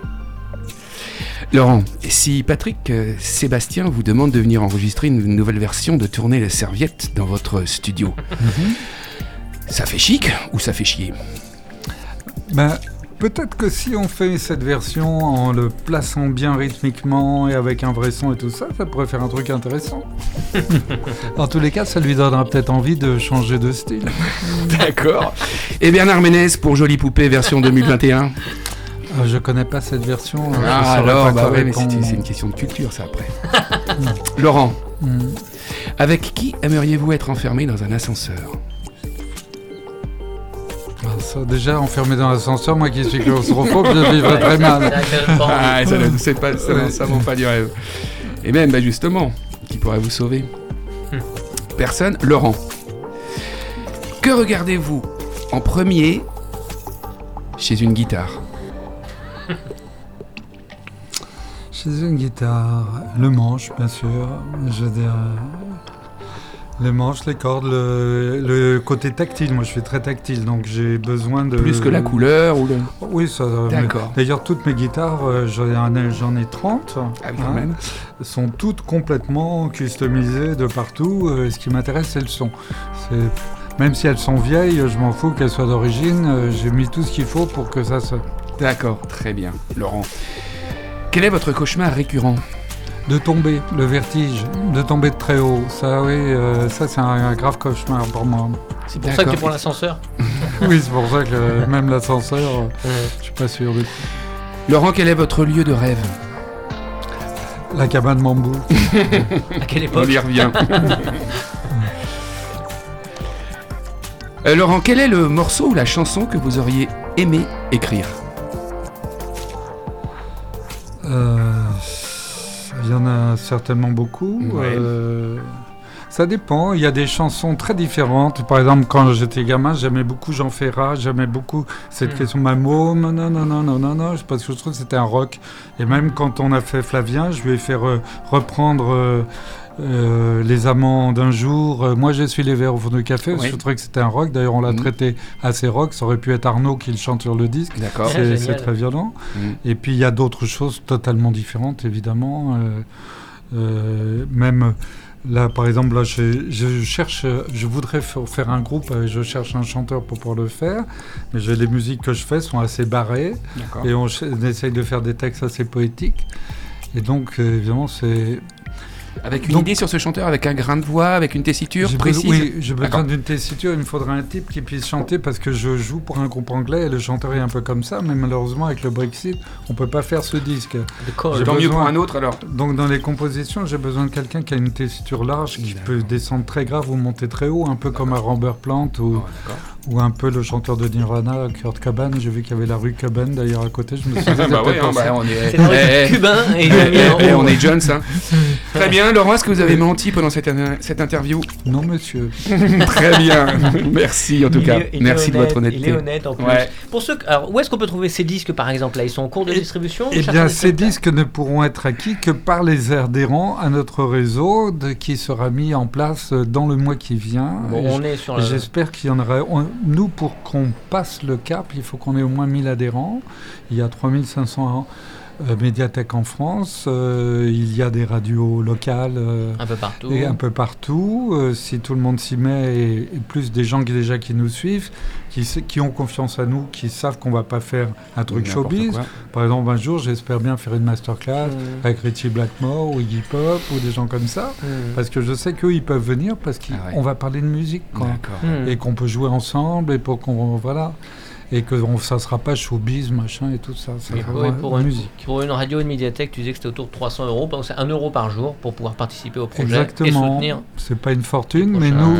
Laurent, si Patrick euh, Sébastien vous demande de venir enregistrer une nouvelle version de Tourner les serviettes dans votre studio, Ça fait chic ou ça fait chier? Ben, peut-être que si on fait cette version en le plaçant bien rythmiquement et avec un vrai son et tout ça, ça pourrait faire un truc intéressant. en tous les cas, ça lui donnera peut-être envie de changer de style. D'accord. Et Bernard Ménez pour Jolie Poupée version 2021 Euh, je connais pas cette version. euh, je Ah alors, bah ouais, mais c'est c'est une question de culture ça après. Laurent, Hmm. avec qui aimeriez-vous être enfermé dans un ascenseur? Ah, ça, déjà, enfermé dans l'ascenseur, moi qui suis claustrophobe, je vivrais très mal. Ah, ça ne c'est pas, ça, ça vaut pas du rêve. Et même, bah justement, qui pourrait vous sauver? Personne Laurent. Que regardez-vous en premier chez une guitare? Chez une guitare, le manche, bien sûr. Je veux dire, les manches, les cordes, le, le côté tactile. Moi, je suis très tactile, donc j'ai besoin de. Plus que la couleur ou le... Oui, ça. euh, D'accord. D'ailleurs, toutes mes guitares, euh, j'en ai, j'en ai 30. Ah quand hein, même. sont toutes complètement customisées de partout. Euh, ce qui m'intéresse, c'est le son. Même si elles sont vieilles, je m'en fous qu'elles soient d'origine. J'ai mis tout ce qu'il faut pour que ça se. D'accord, très bien. Laurent. Quel est votre cauchemar récurrent? De tomber, le vertige, de tomber de très haut. Ça, oui, euh, ça, c'est un, un grave cauchemar pour moi. C'est pour ça que tu prends l'ascenseur? Oui, c'est pour ça que même l'ascenseur, euh, je suis pas sûr de Laurent, quel est votre lieu de rêve? La cabane bambou. À quelle On époque y revient. Euh, Laurent, quel est le morceau ou la chanson que vous auriez aimé écrire? Euh, Il y en a certainement beaucoup. Ouais. Euh, ça dépend. Il y a des chansons très différentes. Par exemple, quand j'étais gamin, j'aimais beaucoup Jean Ferrat. J'aimais beaucoup cette Mm. question Ma môme. Non, non, non, non, non, non. Parce que je trouve que c'était un rock. Et même quand on a fait Flavien, je lui ai fait re- reprendre. euh, euh, les amants d'un jour, Euh, moi je suis les verres au fond du café, parce que Oui. je trouvais que c'était un rock, d'ailleurs on l'a Mhm. traité assez rock, ça aurait pu être Arnaud qui le chante sur le disque, D'accord. C'est très violent. Mhm. Et puis il y a d'autres choses totalement différentes, évidemment. Euh, euh, même là, par exemple, là, je, je cherche, je voudrais fa- faire un groupe, euh, je cherche un chanteur pour pouvoir le faire, mais je- les musiques que je fais sont assez barrées D'accord. et on, ch- on essaye de faire des textes assez poétiques. Et donc, évidemment, c'est. Avec une Donc- idée sur ce chanteur, avec un grain de voix, avec une tessiture précise Oui, j'ai besoin D'accord. d'une tessiture. Il me faudrait un type qui puisse chanter parce que je joue pour un groupe anglais et le chanteur est un peu comme ça. Mais malheureusement, avec le Brexit, on peut pas faire ce disque. J'ai Tant mieux pour un autre alors. Donc dans les compositions, j'ai besoin de quelqu'un qui a une tessiture large, qui D'accord. peut descendre très grave ou monter très haut, un peu comme un Robert Plant ou, Oh, d'accord. Ou un peu le chanteur de Nirvana, Kurt Cobain. J'ai vu qu'il y avait la rue Cobain d'ailleurs à côté. Je me suis dit, c'est bah ouais, hein, bah, on est. Dans Eh, eh, cubain et eh, eh, on est Jones, hein. Très bien, Laurent, est-ce que vous avez menti pendant cette, cette interview? Non, monsieur. Très bien, merci en tout Il cas. est- il est Merci de votre honnêteté. Il est honnête en plus. Ouais. Pour ceux, alors où est-ce qu'on peut trouver ces disques par exemple là? Ils sont en cours de distribution Eh bien, ces disques ne pourront être acquis que par les adhérents à notre réseau de- qui sera mis en place euh, dans le mois qui vient. Bon, on est sur le. J'espère qu'il y en aura. on- nous, pour qu'on passe le cap, il faut qu'on ait au moins 1000 adhérents. Il y a 3500 euh, médiathèques en France. Euh, il y a des radios locales. euh, Un peu partout. et un peu partout, Euh, si tout le monde s'y met, et, et plus des gens qui déjà qui nous suivent, qui, ont confiance à nous, qui savent qu'on va pas faire un truc showbiz. quoi. Par exemple, un jour, j'espère bien faire une masterclass Mm. avec Richie Blackmore ou Iggy Pop ou des gens comme ça, Mm. parce que je sais qu'eux, ils peuvent venir parce qu'on Ah ouais. va parler de musique, quoi. D'accord. Mm. Et qu'on peut jouer ensemble et pour qu'on voilà et que on, ça sera pas showbiz machin et tout ça. ça Et pour, une, musique. pour une radio et une médiathèque, tu disais que c'était autour de 300 euros, c'est 1 euro par jour pour pouvoir participer au projet et Exactement. soutenir. C'est pas une fortune, mais nous.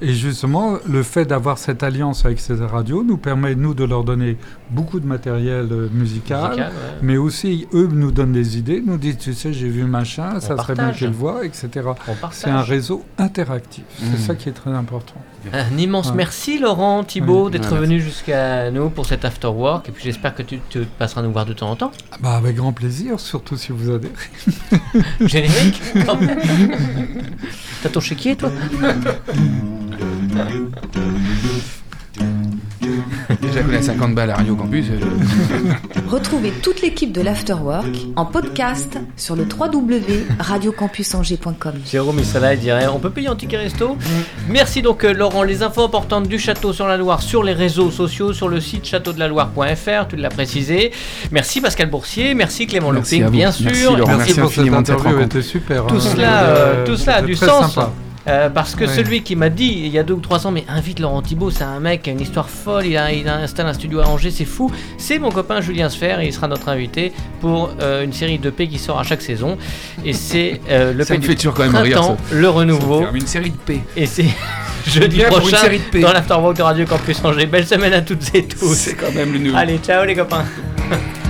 Et justement, le fait d'avoir cette alliance avec ces radios nous permet, nous, de leur donner beaucoup de matériel euh, musical, Musical, ouais. mais aussi, eux nous donnent des idées, nous disent, tu sais, j'ai vu machin, ça serait bien qu'ils le voient, etc. C'est un réseau interactif. Mm. C'est ça qui est très important. Un immense Ouais. merci Laurent Thibault Oui. d'être Ouais, venu jusqu'à nous pour cet after work et puis j'espère que tu te passeras nous voir de temps en temps. Ah Bah, avec grand plaisir, surtout si vous adhérez. Générique quand même. T'as ton chéquier toi? Déjà qu'on a 50 balles à Radio Campus. euh, Retrouvez toute l'équipe de l'Afterwork en podcast sur le www.radiocampusangers.com. Jérôme Missala il dirait on peut payer en ticket resto? Merci donc euh, Laurent. Les infos importantes du château sur la Loire sur les réseaux sociaux, sur le site châteaudelaloire.fr, tu l'as précisé. Merci Pascal Boursier, merci Clément Merci Louping, bien Merci, sûr. Laurent. Et Merci pour cette interview, rencontre. était super. Tout hein. cela, euh, tout cela a C'était du sens. sympa. Euh, parce que Ouais. celui qui m'a dit il y a deux ou trois ans, mais invite Laurent Thibault, c'est un mec qui a une histoire folle, il, a, il a installé un studio à Angers, c'est fou. C'est mon copain Julien Sfer et il sera notre invité pour euh, une série de P qui sort à chaque saison. Et c'est euh, le Ça P me du fait toujours quand même rire, le renouveau. une série de P. Et c'est jeudi pour une prochain série de P. dans l'Afterwork de Radio Campus Angers. Belle semaine à toutes et tous. C'est quand même le nouveau. Allez, ciao les copains.